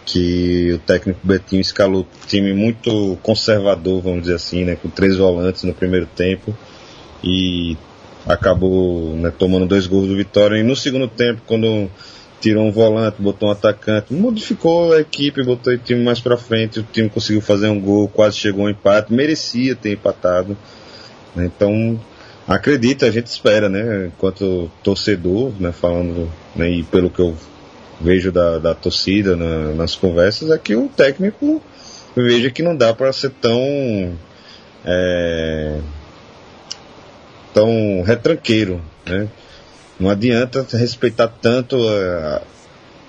Que o técnico Betinho escalou um time muito conservador, vamos dizer assim, né, com três volantes no primeiro tempo. E acabou né, tomando dois gols do Vitória. E no segundo tempo, quando tirou um volante, botou um atacante, modificou a equipe, botou o time mais pra frente, o time conseguiu fazer um gol, quase chegou ao empate, merecia ter empatado. né? Então, acredita, a gente espera, né, enquanto torcedor, né, falando, né, e pelo que eu vejo da, da torcida na- nas conversas, é que o técnico veja que não dá para ser tão é, tão retranqueiro, né? Não adianta respeitar tanto a,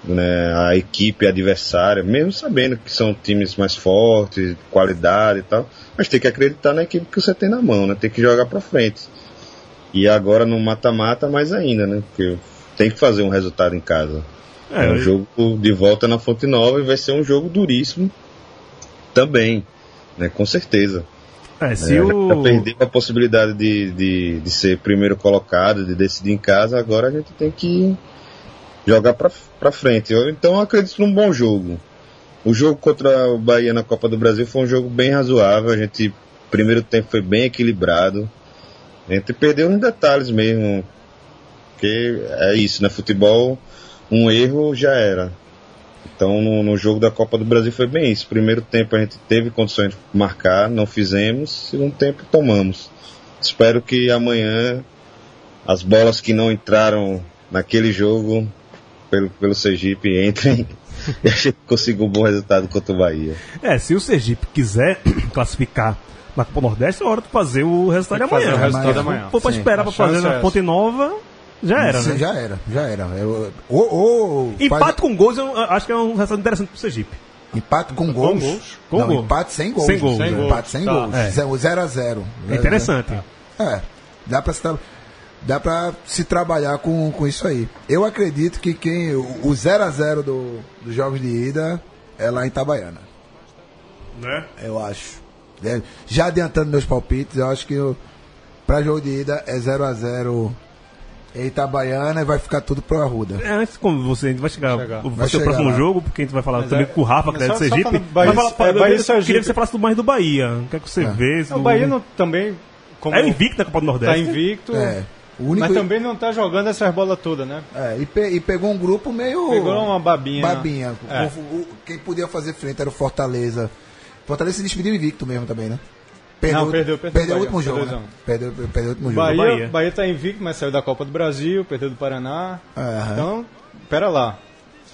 né, a equipe adversária, mesmo sabendo que são times mais fortes, qualidade e tal, mas tem que acreditar na equipe que você tem na mão, né? Tem que jogar para frente. E agora no mata-mata mais ainda, né? Porque tem que fazer um resultado em casa. É, um eu- jogo de volta na Fonte Nova e vai ser um jogo duríssimo também, né? Com certeza. É, se É, o... Já perdeu a possibilidade de, de, de ser primeiro colocado, de decidir em casa, agora a gente tem que jogar pra, pra frente. Eu, então eu acredito num bom jogo. O jogo contra o Bahia na Copa do Brasil foi um jogo bem razoável. A gente, primeiro tempo foi bem equilibrado. A gente perdeu nos detalhes mesmo. Porque é isso, né? Futebol, um erro já era. Então no, no jogo da Copa do Brasil foi bem isso. Primeiro tempo a gente teve condições de marcar, não fizemos. Segundo tempo tomamos. Espero que amanhã as bolas que não entraram naquele jogo pelo, pelo Sergipe entrem e a gente consiga um bom resultado contra o Bahia. É, se o Sergipe quiser classificar na Copa Nordeste, é hora de fazer o resultado de que fazer amanhã. o resultado Amanhã. amanhã. For pra Sim, esperar a pra fazer na é. Ponte Nova, já era, Sim, né? Já era, já era. Eu- ou, ou Empate faz- com gols, eu acho que é um resultado interessante pro Sergipe. empate com gols. gols? Com não, gol. empate sem gols. Sem gols, Sem Empate gols. sem Tá. gols. É. 0 a 0 É interessante. É, dá pra se, dá pra se trabalhar com, com isso aí. Eu acredito que quem o 0 a 0 do, dos jogos de ida é lá em Itabaiana. Né? Eu acho. É, já adiantando meus palpites, eu acho que o- pra jogo de ida é 0 a 0 em Itabaiana e vai ficar tudo pro Arruda. É, antes, como você a gente vai chegar, Chegar. vai, Vai ser o chegar próximo lá. jogo, porque a gente vai falar Mas também é- com o Rafa, que é de Sergipe. Bahia- Mas fala- é, Bahia eu Sergipe. queria que você falasse do mais do Bahia. O que é que você vê? O Bahia não, também, como É invicto na Copa do tá Nordeste. invicto, É. Único, mas também não tá jogando essas bolas todas, né? é, e, pe- e pegou um grupo meio. Pegou uma babinha. Babinha. É. O- o- quem podia fazer frente era o Fortaleza. Fortaleza se despediu invicto mesmo também, né? Não, perdeu, perdeu o o último jogo. Né? 2 a 1. Perdeu, perdeu o último jogo. Bahia, Bahia. Bahia. tá invicto, mas saiu da Copa do Brasil, perdeu do Paraná. Aham. Então, pera lá.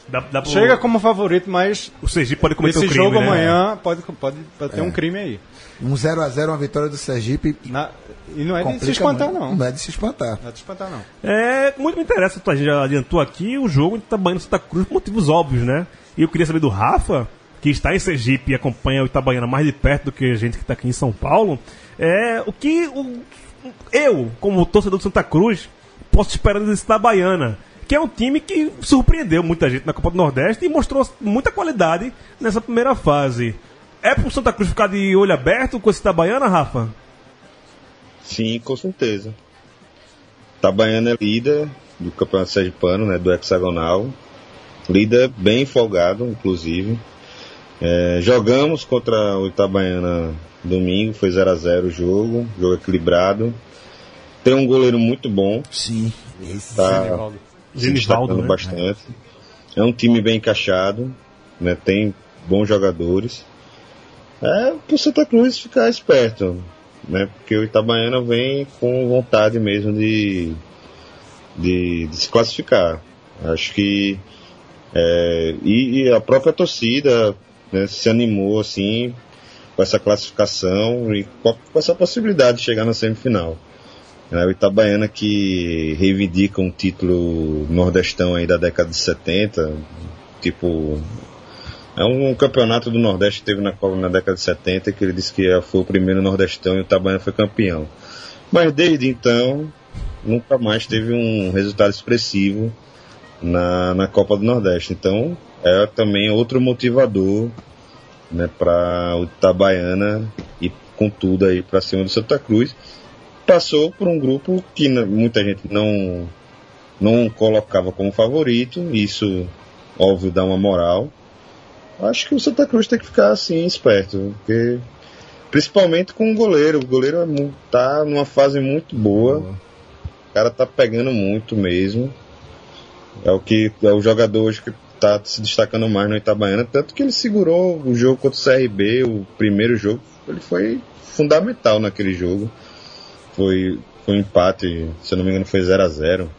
Dá, dá pro- Chega como favorito, mas O Sergipe pode cometer esse um crime, jogo né? amanhã pode, pode, pode É. ter um crime aí. Um 0x0, uma vitória do Sergipe. Na- e não é de se espantar, muito. não. Não é de se espantar. Não é de se espantar, não. É, muito me interessa, a gente já adiantou aqui, o jogo entre Itabaiana e Santa Cruz por motivos óbvios, né? E eu queria saber do Rafa, que está em Sergipe e acompanha o Itabaiana mais de perto do que a gente que está aqui em São Paulo, é o que o- eu, como torcedor do Santa Cruz, posso esperar desse Itabaiana, que é um time que surpreendeu muita gente na Copa do Nordeste e mostrou muita qualidade nessa primeira fase. É pro Santa Cruz ficar de olho aberto com esse Itabaiana, Rafa? Sim, com certeza. Itabaiana é líder do Campeonato Sergipano, né, do hexagonal. Líder bem folgado, inclusive. É, jogamos contra o Itabaiana domingo, foi 0 a 0 o jogo, jogo equilibrado. Tem um goleiro muito bom, Sim. Esse tá se Genivaldo, destacando né? bastante. É um time bem encaixado, né, tem bons jogadores. É pro Santa Cruz ficar esperto, né? Porque o Itabaiana vem com vontade mesmo de, de, de se classificar. Acho que é, e, e a própria torcida né, se animou assim com essa classificação e com, essa possibilidade de chegar na semifinal. É, o Itabaiana que reivindica um título nordestão aí da década de 70, tipo é um, campeonato do Nordeste que teve na Copa na década de 70 que ele disse que foi o primeiro Nordestão e o Itabaiana foi campeão. Mas desde então, nunca mais teve um resultado expressivo na, na Copa do Nordeste. Então, é também outro motivador né, para o Itabaiana e com tudo aí para cima do Santa Cruz. Passou por um grupo que muita gente não, não colocava como favorito, isso, óbvio, dá uma moral. Acho que o Santa Cruz tem que ficar assim, esperto, porque principalmente com o goleiro. O goleiro é tá numa fase muito boa. O cara tá pegando muito mesmo. É o que é o jogador hoje que tá se destacando mais no Itabaiana, tanto que ele segurou o jogo contra o CRB, o primeiro jogo, ele foi fundamental naquele jogo. Foi foi um empate, se eu não me engano foi 0 a 0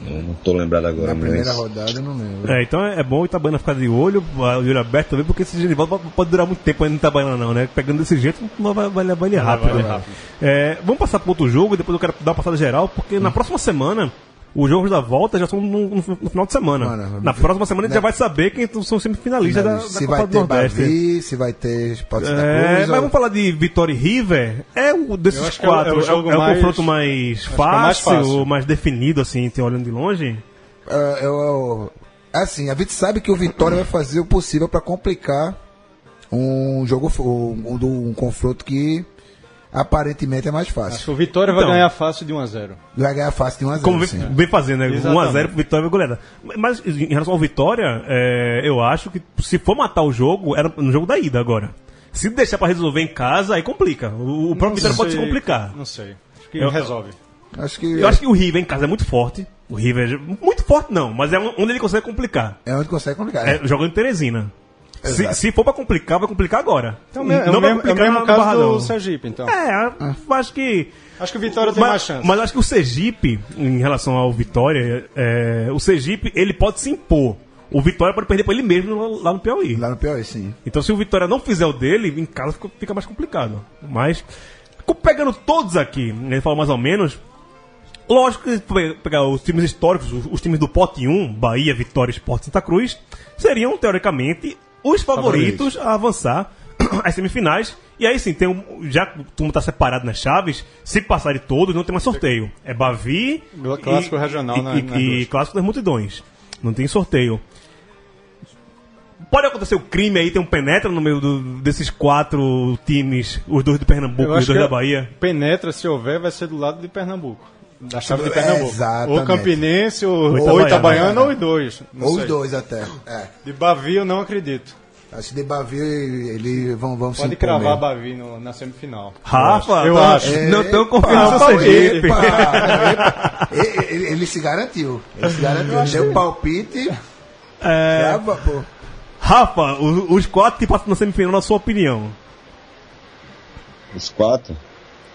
Não, não tô lembrado agora, Na primeira mas rodada eu não lembro. É, então é é bom o Itabaiana ficar de olho, de olho aberto também, porque esse Genivaldo pode- pode durar muito tempo ainda no Itabaiana não, né? Pegando desse jeito, não vai, vai levar ele rápido. vai né? rápido. É, vamos passar para outro jogo, depois eu quero dar uma passada geral, porque na próxima semana, os jogos da volta já são no, no- no final de semana. Mano, na próxima semana a gente né? já vai saber quem são os semifinalistas da, da se Copa vai do ter Nordeste. Bavi, se vai ter pode ser É, Cruz, mas ou- vamos falar de Vitória e River. É o Eu desses é o- é o quatro. É o, é o mais- confronto mais que é mais fácil, fácil. mais definido, assim, tem olhando de longe. É, eu, eu- assim, a gente sabe que o Vitória vai fazer o possível para complicar um jogo, um, um, um confronto que aparentemente é mais Acho fácil. que o Vitória vai Então. ganhar fácil de 1 a 0 Vai ganhar fácil de 1 a 0 Como vem, sim. vem fazendo, né? Exatamente. 1x0 pro Vitória e goleada. Mas em relação ao Vitória, é, eu acho que se for matar o jogo, era no jogo da ida agora. Se deixar pra resolver em casa, aí complica. O, o próprio Vitória pode se complicar. Não sei. Acho que Eu- resolve. Acho que, Eu acho que o River em casa é muito forte. O River é muito forte não, mas é onde ele consegue complicar. é onde consegue complicar. É, jogando em Teresina. Se, se for pra complicar, vai complicar agora. Então, é, o vai mesmo, é o mesmo caso Barradão. do Sergipe, então. É, acho que. Acho que o Vitória tem mas, mais chance. mas acho que o Sergipe, em relação ao Vitória, é, o Sergipe ele pode se impor. O Vitória pode perder pra ele mesmo lá no Piauí. Lá no Piauí, sim. Então se o Vitória não fizer o dele, em casa fica, fica mais complicado. Mas, pegando todos aqui, ele fala mais ou menos. Lógico que pe- pegar os times históricos, os, os times do pote 1, Bahia, Vitória, Esporte Santa Cruz, seriam, teoricamente, os favoritos, a avançar às semifinais. E aí sim, tem um, já que o turno está separado nas chaves, se passar de todos, não tem mais sorteio. É Bavi Clássico e, regional e, na- e, nas e clássico das multidões. Não tem sorteio. Pode acontecer o crime aí, tem um penetra no meio do- desses quatro times, os dois do Pernambuco e os dois da Bahia. Penetra, se houver, vai ser do lado de Pernambuco. Da chave de É, Pernambuco. exatamente. Ou Campinense, ou, Ou Itabaiana. Itabaiana, ou os dois. Ou os dois até. É. De Bavi eu não acredito. Acho que de Bavi eles vão, vão se Pode cravar mesmo. Bavi no- na semifinal. Rafa, Eu tá- acho. não tão Epa, confiando no epa, Sergipe. Ele, ele- se garantiu. Ele se garantiu. Ele deu palpite. É, Crava, pô. Rafa, o- os quatro que passam na semifinal, na sua opinião. Os quatro.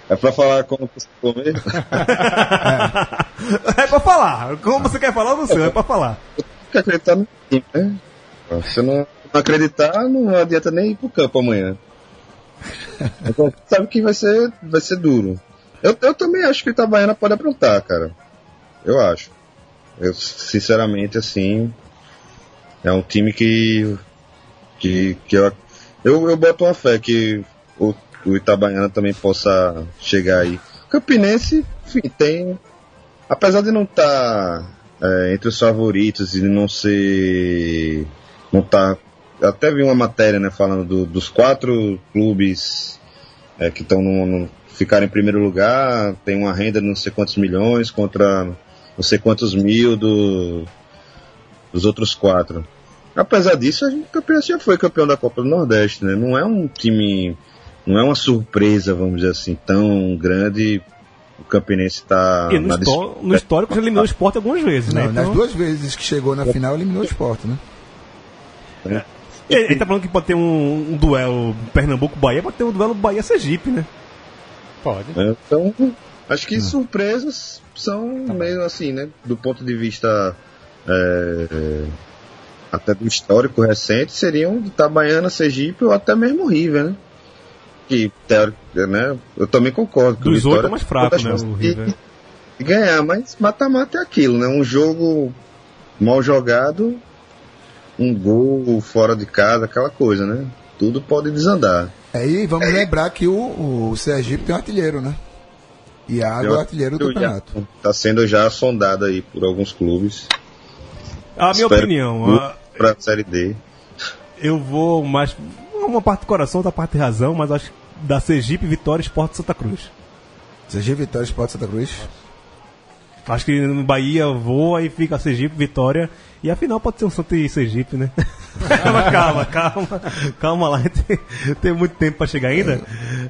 É pra falar como você comer? É pra falar. Como você quer falar, não sei, é pra falar. Tem que acreditar no time, né? Se não acreditar, não adianta nem ir pro campo amanhã. Então, sabe que vai ser, vai ser duro. Eu, eu também acho que o Itabaiana pode aprontar, cara. Eu acho. Eu, sinceramente, assim, é um time que. que, que eu, eu, eu boto uma fé que o, o Itabaiana também possa chegar aí. Campinense, enfim, tem. Apesar de não estar entre os favoritos e não ser. não tá. Até vi uma matéria, né, falando do- dos quatro clubes é, que estão no, no- ficaram em primeiro lugar, tem uma renda de não sei quantos milhões contra não sei quantos mil do, dos outros quatro. Apesar disso, a gente, o já foi campeão da Copa do Nordeste, né? Não é um time, não é uma surpresa, vamos dizer assim, tão grande. O Campinense está E no, histó- no histórico já eliminou o esporte algumas vezes, né? Não, nas Então- duas vezes que chegou na final, eliminou o esporte, né? E Ele tá falando que pode ter um, um duelo Pernambuco-Bahia, pode ter um duelo Bahia-Sergipe, né? Pode. Então, acho que surpresas são meio assim, né? Do ponto de vista é, até do histórico recente, seriam Itabaiana, Sergipe ou até mesmo River, né? Que, teórico, né? Eu também concordo. Que Dos o oito é mais fraco, né, o River. de ganhar, mas mata-mata é aquilo, né? Um jogo mal jogado, um gol fora de casa, aquela coisa, né? Tudo pode desandar. Aí vamos lembrar que o, o Sergipe tem um artilheiro, né? Iago é o artilheiro do campeonato. Está sendo já sondado aí por alguns clubes. A minha Espero opinião, que a- Para a Série D. eu vou mais. Uma parte do coração, outra parte de razão, mas acho que da Sergipe, Vitória, Esporte Santa Cruz. Sergipe Vitória Esporte Santa Cruz. Acho que no Bahia voa e fica Sergipe, Vitória. E a final pode ser um Santa e Sergipe, né? calma, calma, calma. Calma lá, tem, tem muito tempo pra chegar ainda.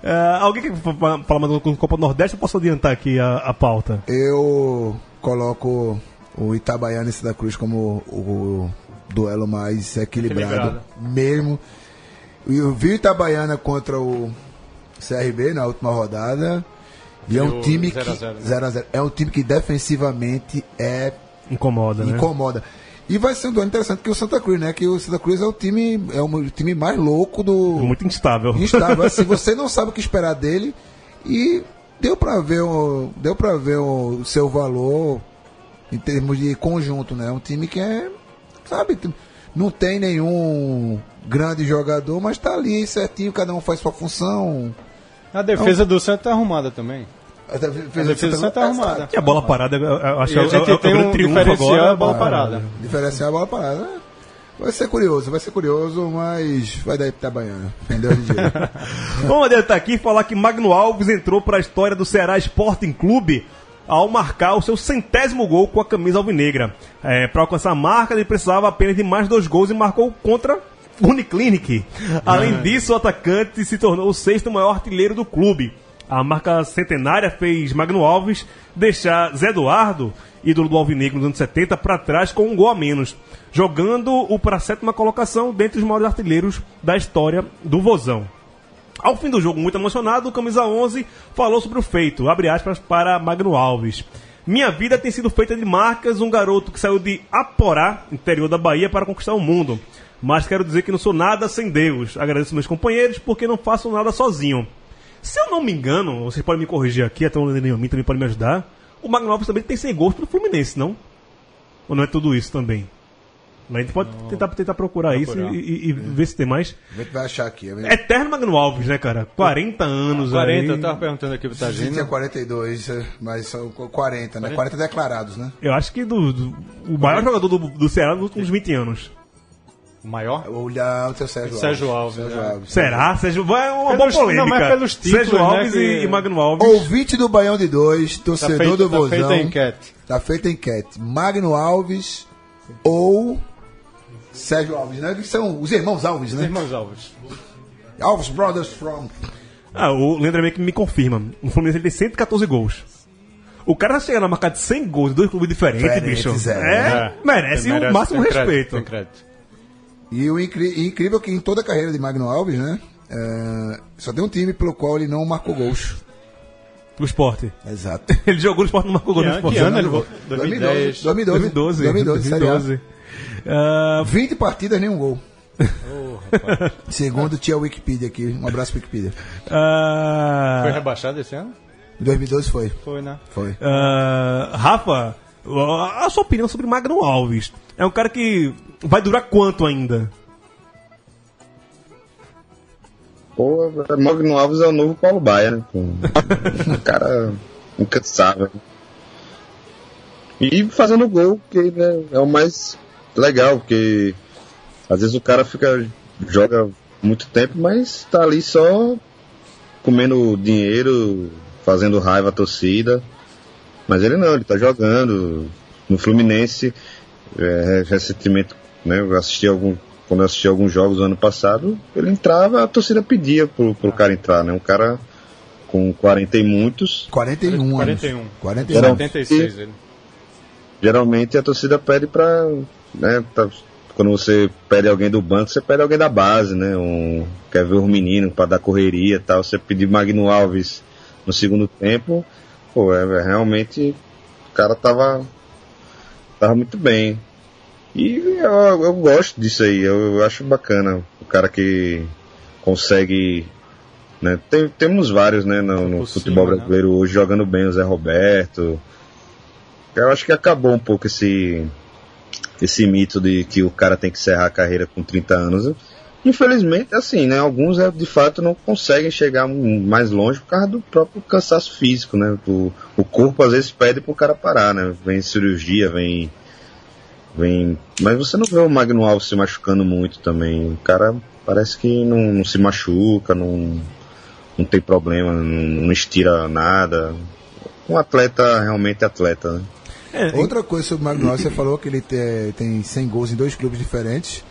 É, alguém quer fa- falar mais alguma Copa do Nordeste? Eu posso adiantar aqui a, a pauta. Eu coloco o Itabaiana e Santa Cruz como o, o duelo mais equilibrado, Equilibrado. mesmo. Eu vi o Itabaiana contra o CRB na última rodada. E é um time que 0 a 0, né? 0 a 0. é um time que defensivamente é Incomoda, né? incomoda. E vai ser um duelo interessante que o Santa Cruz, né? Que o Santa Cruz é o time é o time mais louco do Muito instável. instável. Assim, você não sabe o que esperar dele e deu pra ver o, deu para ver o seu valor em termos de conjunto, né? Um time que é, sabe, não tem nenhum grande jogador, mas tá ali certinho, cada um faz sua função. A defesa do Santos tá arrumada também. A defesa, A defesa do Santos tá arrumada. E a bola parada, acho E a que é o- gente é o tem grande um triunfo agora. a bola parada. Diferenciar a bola parada. né? Vai ser curioso, vai ser curioso, mas vai dar Itabaiana. Entendeu, DJ? Vamos adiantar aqui e falar que Magno Alves entrou para a história do Ceará Sporting Clube ao marcar o seu centésimo gol com a camisa alvinegra. É, para alcançar a marca, ele precisava apenas de mais dois gols e marcou contra Uniclinic. Além disso, o atacante se tornou o sexto maior artilheiro do clube. A marca centenária fez Magno Alves deixar Zé Eduardo, ídolo do Alvinegro nos anos 70, para trás com um gol a menos, jogando-o para a sétima colocação dentre os maiores artilheiros da história do Vozão. Ao fim do jogo, muito emocionado, o camisa 11 falou sobre o feito, abre aspas para Magno Alves. Minha vida tem sido feita de marcas, um garoto que saiu de Aporá, interior da Bahia, para conquistar o mundo. Mas quero dizer que não sou nada sem Deus. Agradeço meus companheiros porque não faço nada sozinho. Se eu não me engano, vocês podem me corrigir aqui, até o Lenin também pode me ajudar. O Magno Alves também tem 100 gols pelo Fluminense, não? Ou não é tudo isso também? Mas a gente pode tentar, tentar procurar, isso Procurar. e, e- e ver se tem mais. A gente vai achar aqui. É Eterno Magno Alves, né, cara? 40 anos 40, aí. eu tava perguntando aqui pro A gente tinha Tagino. 42, é, mas são 40, né? 40 declarados, né? Eu acho que do, do- o maior jogador do, do Ceará nos últimos 20 anos. O maior? Olhar o teu Sérgio, Sérgio Alves, Sérgio né? Alves. Será? Sérgio, vai uma Pelos- boa polêmica. não, mas pelos títulos, Sérgio né, Alves que- e, Magno Alves. Ouvinte do Baião de Dois, Tá, torcedor feito, do tá Vozão. feita a enquete. Tá feita a enquete. Magno Alves ou Sérgio Alves, né? Que são os irmãos Alves, Os né? irmãos Alves. Alves Brothers from. Ah, o Leandro meio que me confirma. O Fluminense ele tem 114 gols. O cara tá chegando a marcar de 100 gols em dois clubes diferentes, bicho. é. É, merece, o máximo tem crédito, respeito. tem crédito. E o incrível que em toda a carreira de Magno Alves, né? é, só tem um time pelo qual ele não marcou gols. Do esporte. Exato. Ele jogou no esporte, não marcou gol no Que, esporte. que ano ele Não. voltou? 2010. 2012. 2012. 2012, Série A. 2012. Ah, 20 partidas, nenhum gol. Segundo tinha a Wikipedia aqui. Um abraço, Wikipedia. ah, Foi rebaixado esse ano? Em 2012 foi. Foi, né? Foi. ah, Rafa, a sua opinião sobre Magno Alves? É um cara que vai durar quanto ainda? Pô, Magno Alves é o novo Paulo Baia, né? Um cara incansável. E fazendo gol, que né, é o mais legal, porque às vezes o cara fica joga muito tempo, mas tá ali só comendo dinheiro, fazendo raiva à torcida. Mas ele não, ele tá jogando. No Fluminense, é, recentemente, né, eu assisti algum, quando eu assisti alguns jogos do ano passado, ele entrava, a torcida pedia pro, pro cara entrar, né? Um cara com 40 e muitos. 41 anos. 41. 41. Era- 76 ele. Geralmente a torcida pede pra. Né, tá- quando você pede alguém do banco, você pede alguém da base, né? Um, quer ver os meninos pra dar correria e tal. Você pedir Magno Alves no segundo tempo, pô, é, é, realmente o cara tava. tava muito bem. E eu, eu gosto disso aí, eu, eu acho bacana. O cara que consegue. Né, tem- temos vários né, no, no futebol né? brasileiro hoje jogando bem, o Zé Roberto. Eu acho que acabou um pouco esse esse mito de que o cara tem que encerrar a carreira com 30 anos. Infelizmente, assim, né? Alguns é, de fato não conseguem chegar mais longe por causa do próprio cansaço físico, né? O, o corpo às vezes pede pro cara parar, né? Vem cirurgia, vem. vem Mas você não vê o Magno Alves se machucando muito também. O cara parece que não, não se machuca, não, não tem problema, não, não estira nada. Um atleta realmente atleta, né? Outra coisa sobre o Magno Alves, você falou que ele te- tem 100 gols em dois clubes diferentes.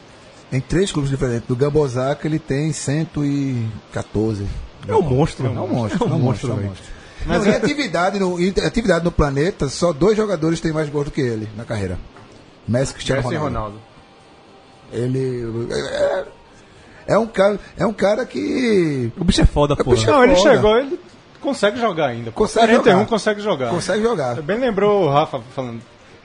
Em três clubes diferentes. Do Gambosaka ele tem 114. É um monstro. É um monstro, É um monstro, é um velho. monstro. Não, em, atividade no, em atividade no planeta, só dois jogadores têm mais gols do que ele na carreira. Messi e Cristiano Messi e Ronaldo. Ronaldo. Ele é, é um cara, é um cara que O bicho é foda, pô. bicho é Não, ele foda. chegou, ele consegue jogar ainda. pô. Consegue 41 jogar. consegue jogar. consegue jogar. Bem lembrou o Rafa falando.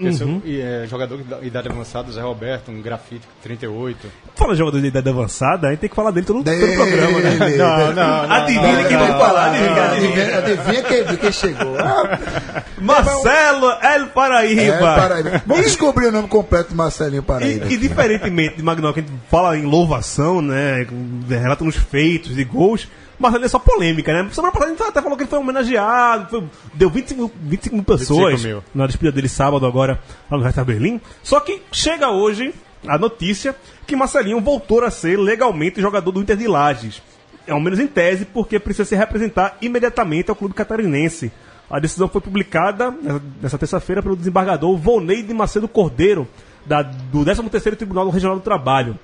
Esse Uhum. e, é, jogador de idade avançada, Zé Roberto, um grafite 38. Fala de jogador de idade avançada, a gente tem que falar dele todo, todo Dele. programa, né? Não, não, não. Adivinha não, quem não, vai falar, adivinha, Adivinha, adivinha. adivinha quem, quem chegou? Marcelo El Paraíba. é, Paraíba. Vamos descobrir o nome completo do Marcelinho Paraíba. E, e diferentemente de Magnol, que a gente fala em louvação, né? Relata nos feitos e gols, Marcelo é só polêmica, né? Semana passada a gente até falou que ele foi homenageado, foi- deu 25 mil, 25 mil pessoas 25 mil. na despedida dele sábado agora lá no Hertha Berlim. Só que chega hoje a notícia que Marcelinho voltou a ser legalmente jogador do Inter de Lages. Ao menos em tese, porque precisa se representar imediatamente ao clube catarinense. A decisão foi publicada nessa- nessa terça-feira pelo desembargador Volney de Macedo Cordeiro, da- do 13º Tribunal Regional do Trabalho.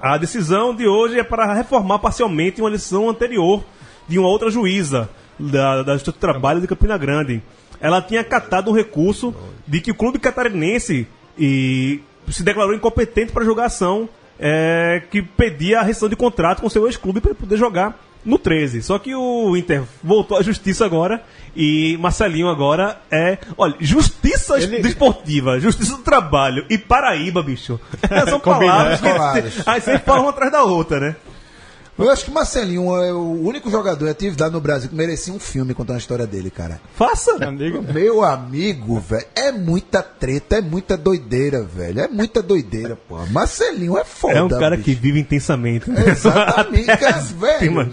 A decisão de hoje é para reformar parcialmente uma decisão anterior de uma outra juíza da, da Justiça do Trabalho de Campina Grande. Ela tinha acatado um recurso de que o clube catarinense e, se declarou incompetente para jogar ação é, que pedia a rescisão de contrato com seu ex-clube para poder jogar no 13. Só que o Inter voltou à justiça agora e Marcelinho agora é. Olha, justiça Ele- desportiva, justiça do trabalho e Paraíba, bicho. São palavras que Palavras. aí sempre falam uma atrás da outra, né? Eu acho que Marcelinho é o único jogador em atividade no Brasil que merecia um filme contando a história dele, cara. Faça! Amigo, Meu amigo, velho, é muita treta, é muita doideira, velho. É muita doideira, pô. Marcelinho é foda. É um cara bicho. que vive intensamente. Exatamente, cara, Sim, velho.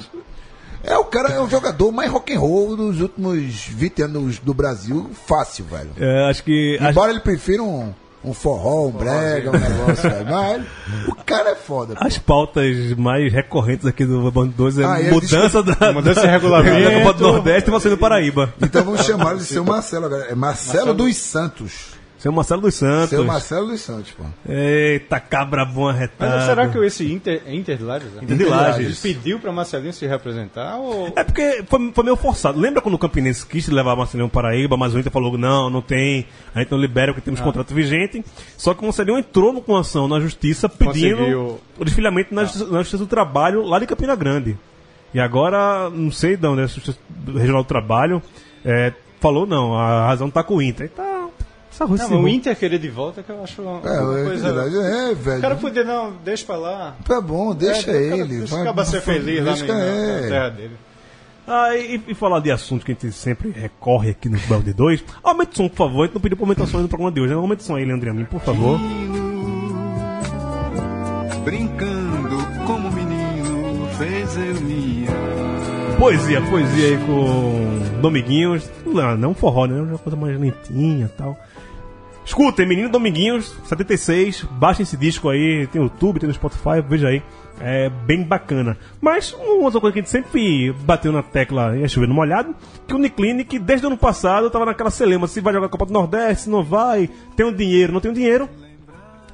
É o cara, é o jogador mais rock and roll dos últimos 20 anos do Brasil, fácil, velho. É, acho que. acho- Embora ele prefira um, um forró, um brega, um negócio. Mas o cara é foda, pô. As pautas mais recorrentes aqui do Bando 2 é Ah, mudança da, Mudança de da, regulamento. da Copa do Nordeste e você do Paraíba. Então vamos chamar ele de seu Marcelo agora. É Marcelo, dos Santos. Seu Marcelo dos Santos. Seu Marcelo dos Santos, pô. Eita, cabra bom arretado. mas será que esse Inter, é Inter de Lages? né? Inter de Lages. Ele pediu pra Marcelinho se representar ou... É porque foi, foi meio forçado. Lembra quando o Campinense quis levar Marcelinho Paraíba, mas o Inter falou: não, não tem, a gente não libera porque temos contrato vigente. Só que o Marcelinho entrou com ação na justiça pedindo Conseguiu. o desfilamento na, justiça, na Justiça do Trabalho lá de Campina Grande. E agora, não sei de onde é a Justiça Regional do Trabalho, é, falou: não, a razão tá com o Inter. E tá. Essa Não, mas o Inter querer de volta que eu acho uma, É, uma é, coisa... verdade, é, velho. O cara podia, não, deixa pra lá. Tá bom, deixa É, cara- ele. Deixa vai- o cara ser feliz lá deixa- na, na é. terra dele. Ah, e, e falar de assunto que a gente sempre recorre aqui no Belo de 2. Aumenta o som, por favor. A gente não pediu pra aumentar o som no programa de hoje. né? Aumenta o som aí, Leandro Amin, por favor. Brincando como menino, fez eu minha. Poesia, poesia aí com Dominguinhos. Não, não forró, né? Uma coisa mais lentinha e tal. Escutem, Menino Dominguinhos, 76. Baixem esse disco aí, tem no YouTube, tem no Spotify, veja aí. É bem bacana. Mas uma outra coisa que a gente sempre bateu na tecla e chover no molhado, que o Uniclinic, desde o ano passado, tava naquela celema, se vai jogar a Copa do Nordeste, se não vai, tem um dinheiro, não tem um dinheiro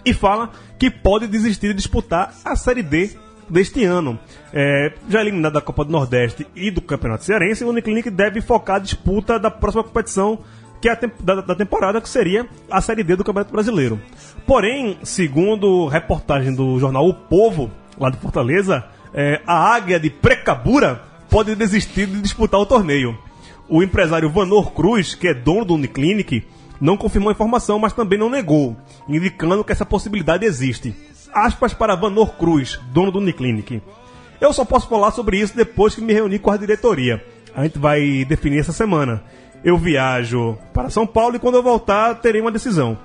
e fala que pode desistir de disputar a Série D deste ano. É, já eliminado da Copa do Nordeste e do Campeonato Cearense, o Uniclinic deve focar a disputa da próxima competição que é a tem- da, da temporada, que seria a Série D do Campeonato Brasileiro. Porém, segundo reportagem do jornal O Povo, lá de Fortaleza, é, a Águia de Precabura pode desistir de disputar o torneio. O empresário Vanor Cruz, que é dono do Uniclinic, não confirmou a informação, mas também não negou, indicando que essa possibilidade existe. Aspas para Vanor Cruz, dono do Uniclinic. Eu só posso falar sobre isso depois que me reunir com a diretoria. A gente vai definir essa semana. Eu viajo para São Paulo e quando eu voltar terei uma decisão.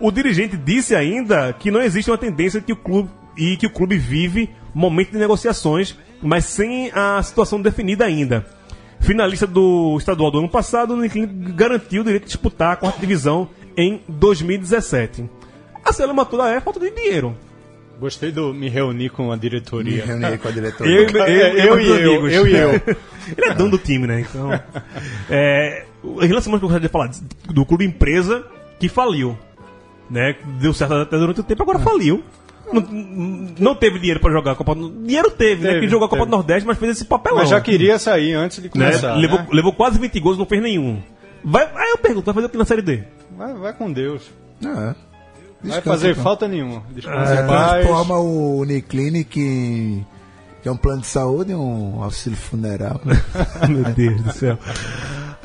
O dirigente disse ainda que não existe uma tendência que o clube e que o clube vive momento de negociações, mas sem a situação definida ainda. Finalista do estadual do ano passado, o garantiu o direito de disputar a quarta divisão em 2017. A Selema toda é falta de dinheiro. Gostei do me reunir com a Me diretoria. reuni com a diretoria. Eu, eu, eu, eu e eu, amigos. eu e eu. Ele é dono do time, né? Então. É, em relação ao que eu gostaria de falar do clube empresa que faliu. Né? Deu certo até durante o tempo, agora faliu. Não, não teve dinheiro pra jogar a Copa do Dinheiro teve, né? Teve, Que jogou a Copa teve. do Nordeste, mas fez esse papelão. Mas já queria sair antes de né? começar. levou, né? levou quase 20 gols, não fez nenhum. Vai, aí eu pergunto, vai fazer o que na Série D? Vai, vai com Deus. É. Não vai fazer então. falta nenhuma. Descansa paz. transforma o Uniclinic em- que é um plano de saúde em um auxílio funeral. Meu Deus do céu.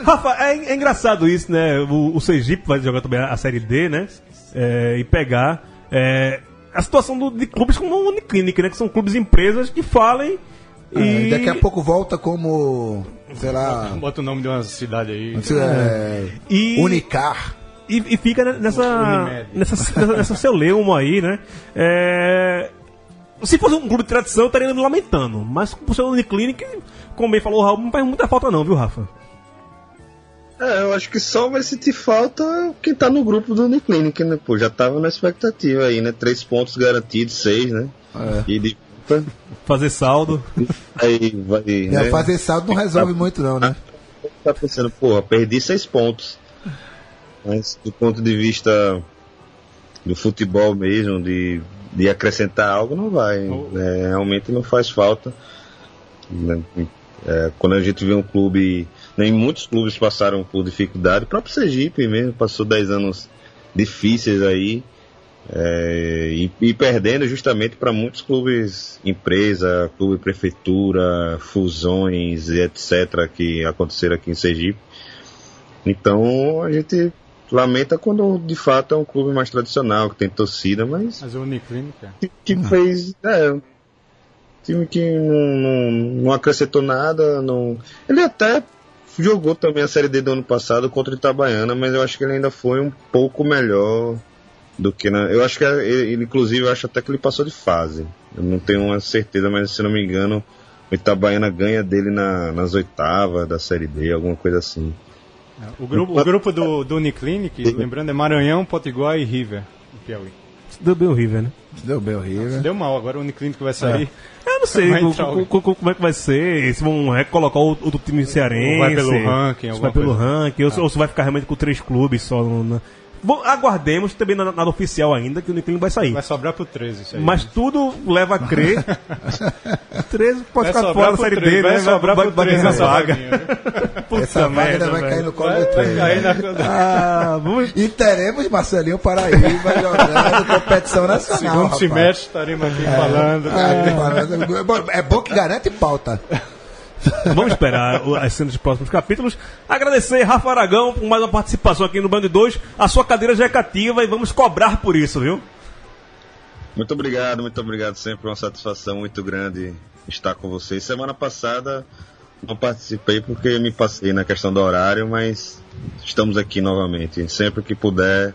Rafa, é, é engraçado isso, né? O, o Sergipe vai jogar também a Série D, né? É, e pegar é, a situação do- de clubes como o Uniclinic, né? Que são clubes empresas que falem É, e... e daqui a pouco volta como, sei lá, Bota o nome de uma cidade aí. é, E- Unicar. E, e fica ne- nessa, nessa, nessa, nessa celeuma aí, né? É, se fosse um clube de tradição, eu estaria me lamentando. Mas por ser um Uniclinic, como bem falou o Raul, não faz muita falta não, viu, Rafa? É, eu acho que só vai sentir falta quem tá no grupo do Uniclinic, né? Pô, já tava na expectativa aí, né? Três pontos garantidos, seis, né? É. E de Fazer saldo. aí vai. É, né? fazer saldo não resolve muito, não, né? tá pensando, porra, perdi seis pontos. Mas do ponto de vista do futebol mesmo, de, de acrescentar algo, não vai. É, realmente não faz falta. Né? É, quando a gente vê um clube, nem muitos clubes passaram por dificuldade, o próprio Sergipe mesmo passou 10 anos difíceis aí. é, e, e perdendo justamente para muitos clubes, empresa, clube prefeitura, fusões e etc. que aconteceram aqui em Sergipe. Então a gente lamenta quando de fato é um clube mais tradicional, que tem torcida, mas Mas o Uniclínica. que, fez. É, um time que não, não, não acrescentou nada. Não... Ele até jogou também a Série D do ano passado contra o Itabaiana, mas eu acho que ele ainda foi um pouco melhor do que na. Eu acho que ele, ele, inclusive, eu acho até que ele passou de fase. Eu não tenho uma certeza, mas se não me engano, o Itabaiana ganha dele na, nas oitavas da Série D, alguma coisa assim. O grupo, o grupo do, do Uniclinic, lembrando, é Maranhão, Potiguar e River, do Piauí. Deu bem o River, né? Deu bem horrível. Deu mal, agora o Uniclinic vai sair. Eu não sei como é que vai ser, se vão recolocar o, o do time cearense. Ou vai pelo ranking, se vai pelo coisa. ranking, ou, se- ou se vai ficar realmente com três clubes só. no- na- Bom, aguardemos também nada, nada oficial ainda que o Niclin vai sair. Vai sobrar pro 13 isso aí. Mas tudo leva a crer. 13 pode vai ficar sobrar fora da pro série 13, D, vai né? sobrar vai, pro vai 13 ganhar essa vaga. Puta Essa merda, vai cair no colo Vai, do vai trem. cair na... Ah, vamos... E teremos Marcelinho Paraíba jogando competição nacional. Segundo rapaz. semestre estaremos aqui falando. É, bom, é bom que garante pauta. Vamos esperar as cenas dos próximos capítulos. Agradecer Rafa Aragão por mais uma participação aqui no Bando 2. A sua cadeira já é cativa e vamos cobrar por isso, viu? Muito obrigado, muito obrigado. Sempre uma satisfação muito grande estar com vocês. Semana passada não participei porque me passei na questão do horário, mas estamos aqui novamente. Sempre que puder,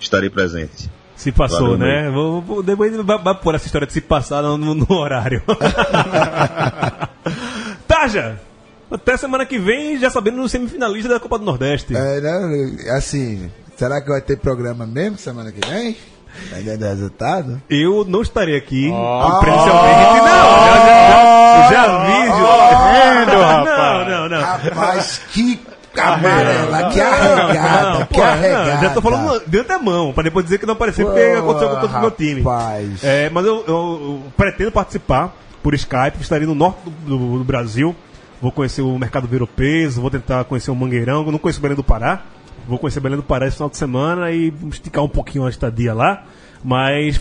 estarei presente. Se passou, Valeu, né? Vou, vou, depois vai, pôr essa história de se passar no- no horário. Tarja! Até semana que vem, já sabendo no semifinalista da Copa do Nordeste. É, né? Assim, será que vai ter programa mesmo semana que vem? Ainda do resultado? Eu não estarei aqui Oh. presencialmente. Não, já, já, já, já vi. Vendo, Não, rapaz. não, não. Rapaz, que amarela, que arregada, Não, que pô, arregada. não, já tô falando de antemão, pra depois dizer que não apareceu porque aconteceu com todo o meu time. rapaz. É, mas eu, eu- eu pretendo participar por Skype, estarei no norte do, do- do Brasil. Vou conhecer o mercado Peso, vou tentar conhecer o Mangueirão. Não conheço Belém do Pará. Vou conhecer Belém do Pará esse final de semana e esticar um pouquinho a estadia lá. Mas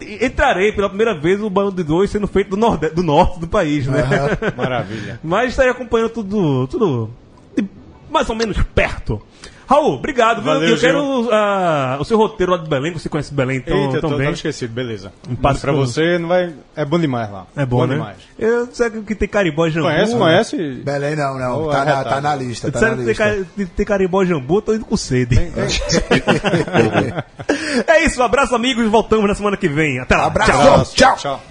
entrarei pela primeira vez o Bando de Dois sendo feito do, norde, do norte do país, né? Maravilha. Mas estarei acompanhando tudo, tudo mais ou menos perto. Raul, obrigado. Valeu, eu Gil. quero ah, o seu roteiro lá de Belém, você conhece Belém então, Eita, eu tô, também. tava esquecido, beleza. Um passo pra você, não vai... É bom demais lá. É bom, né? demais. Eu sei que tem Caribó Jambu. Conhece, conhece? Belém não, não. Ou Tá é na, tá na lista, tá Disseram na que tem, lista. tem Caribó Jambu, eu tô indo com sede. é isso, um abraço amigos, voltamos na semana que vem. Até lá. Abraço, Tchau. tchau. Tchau.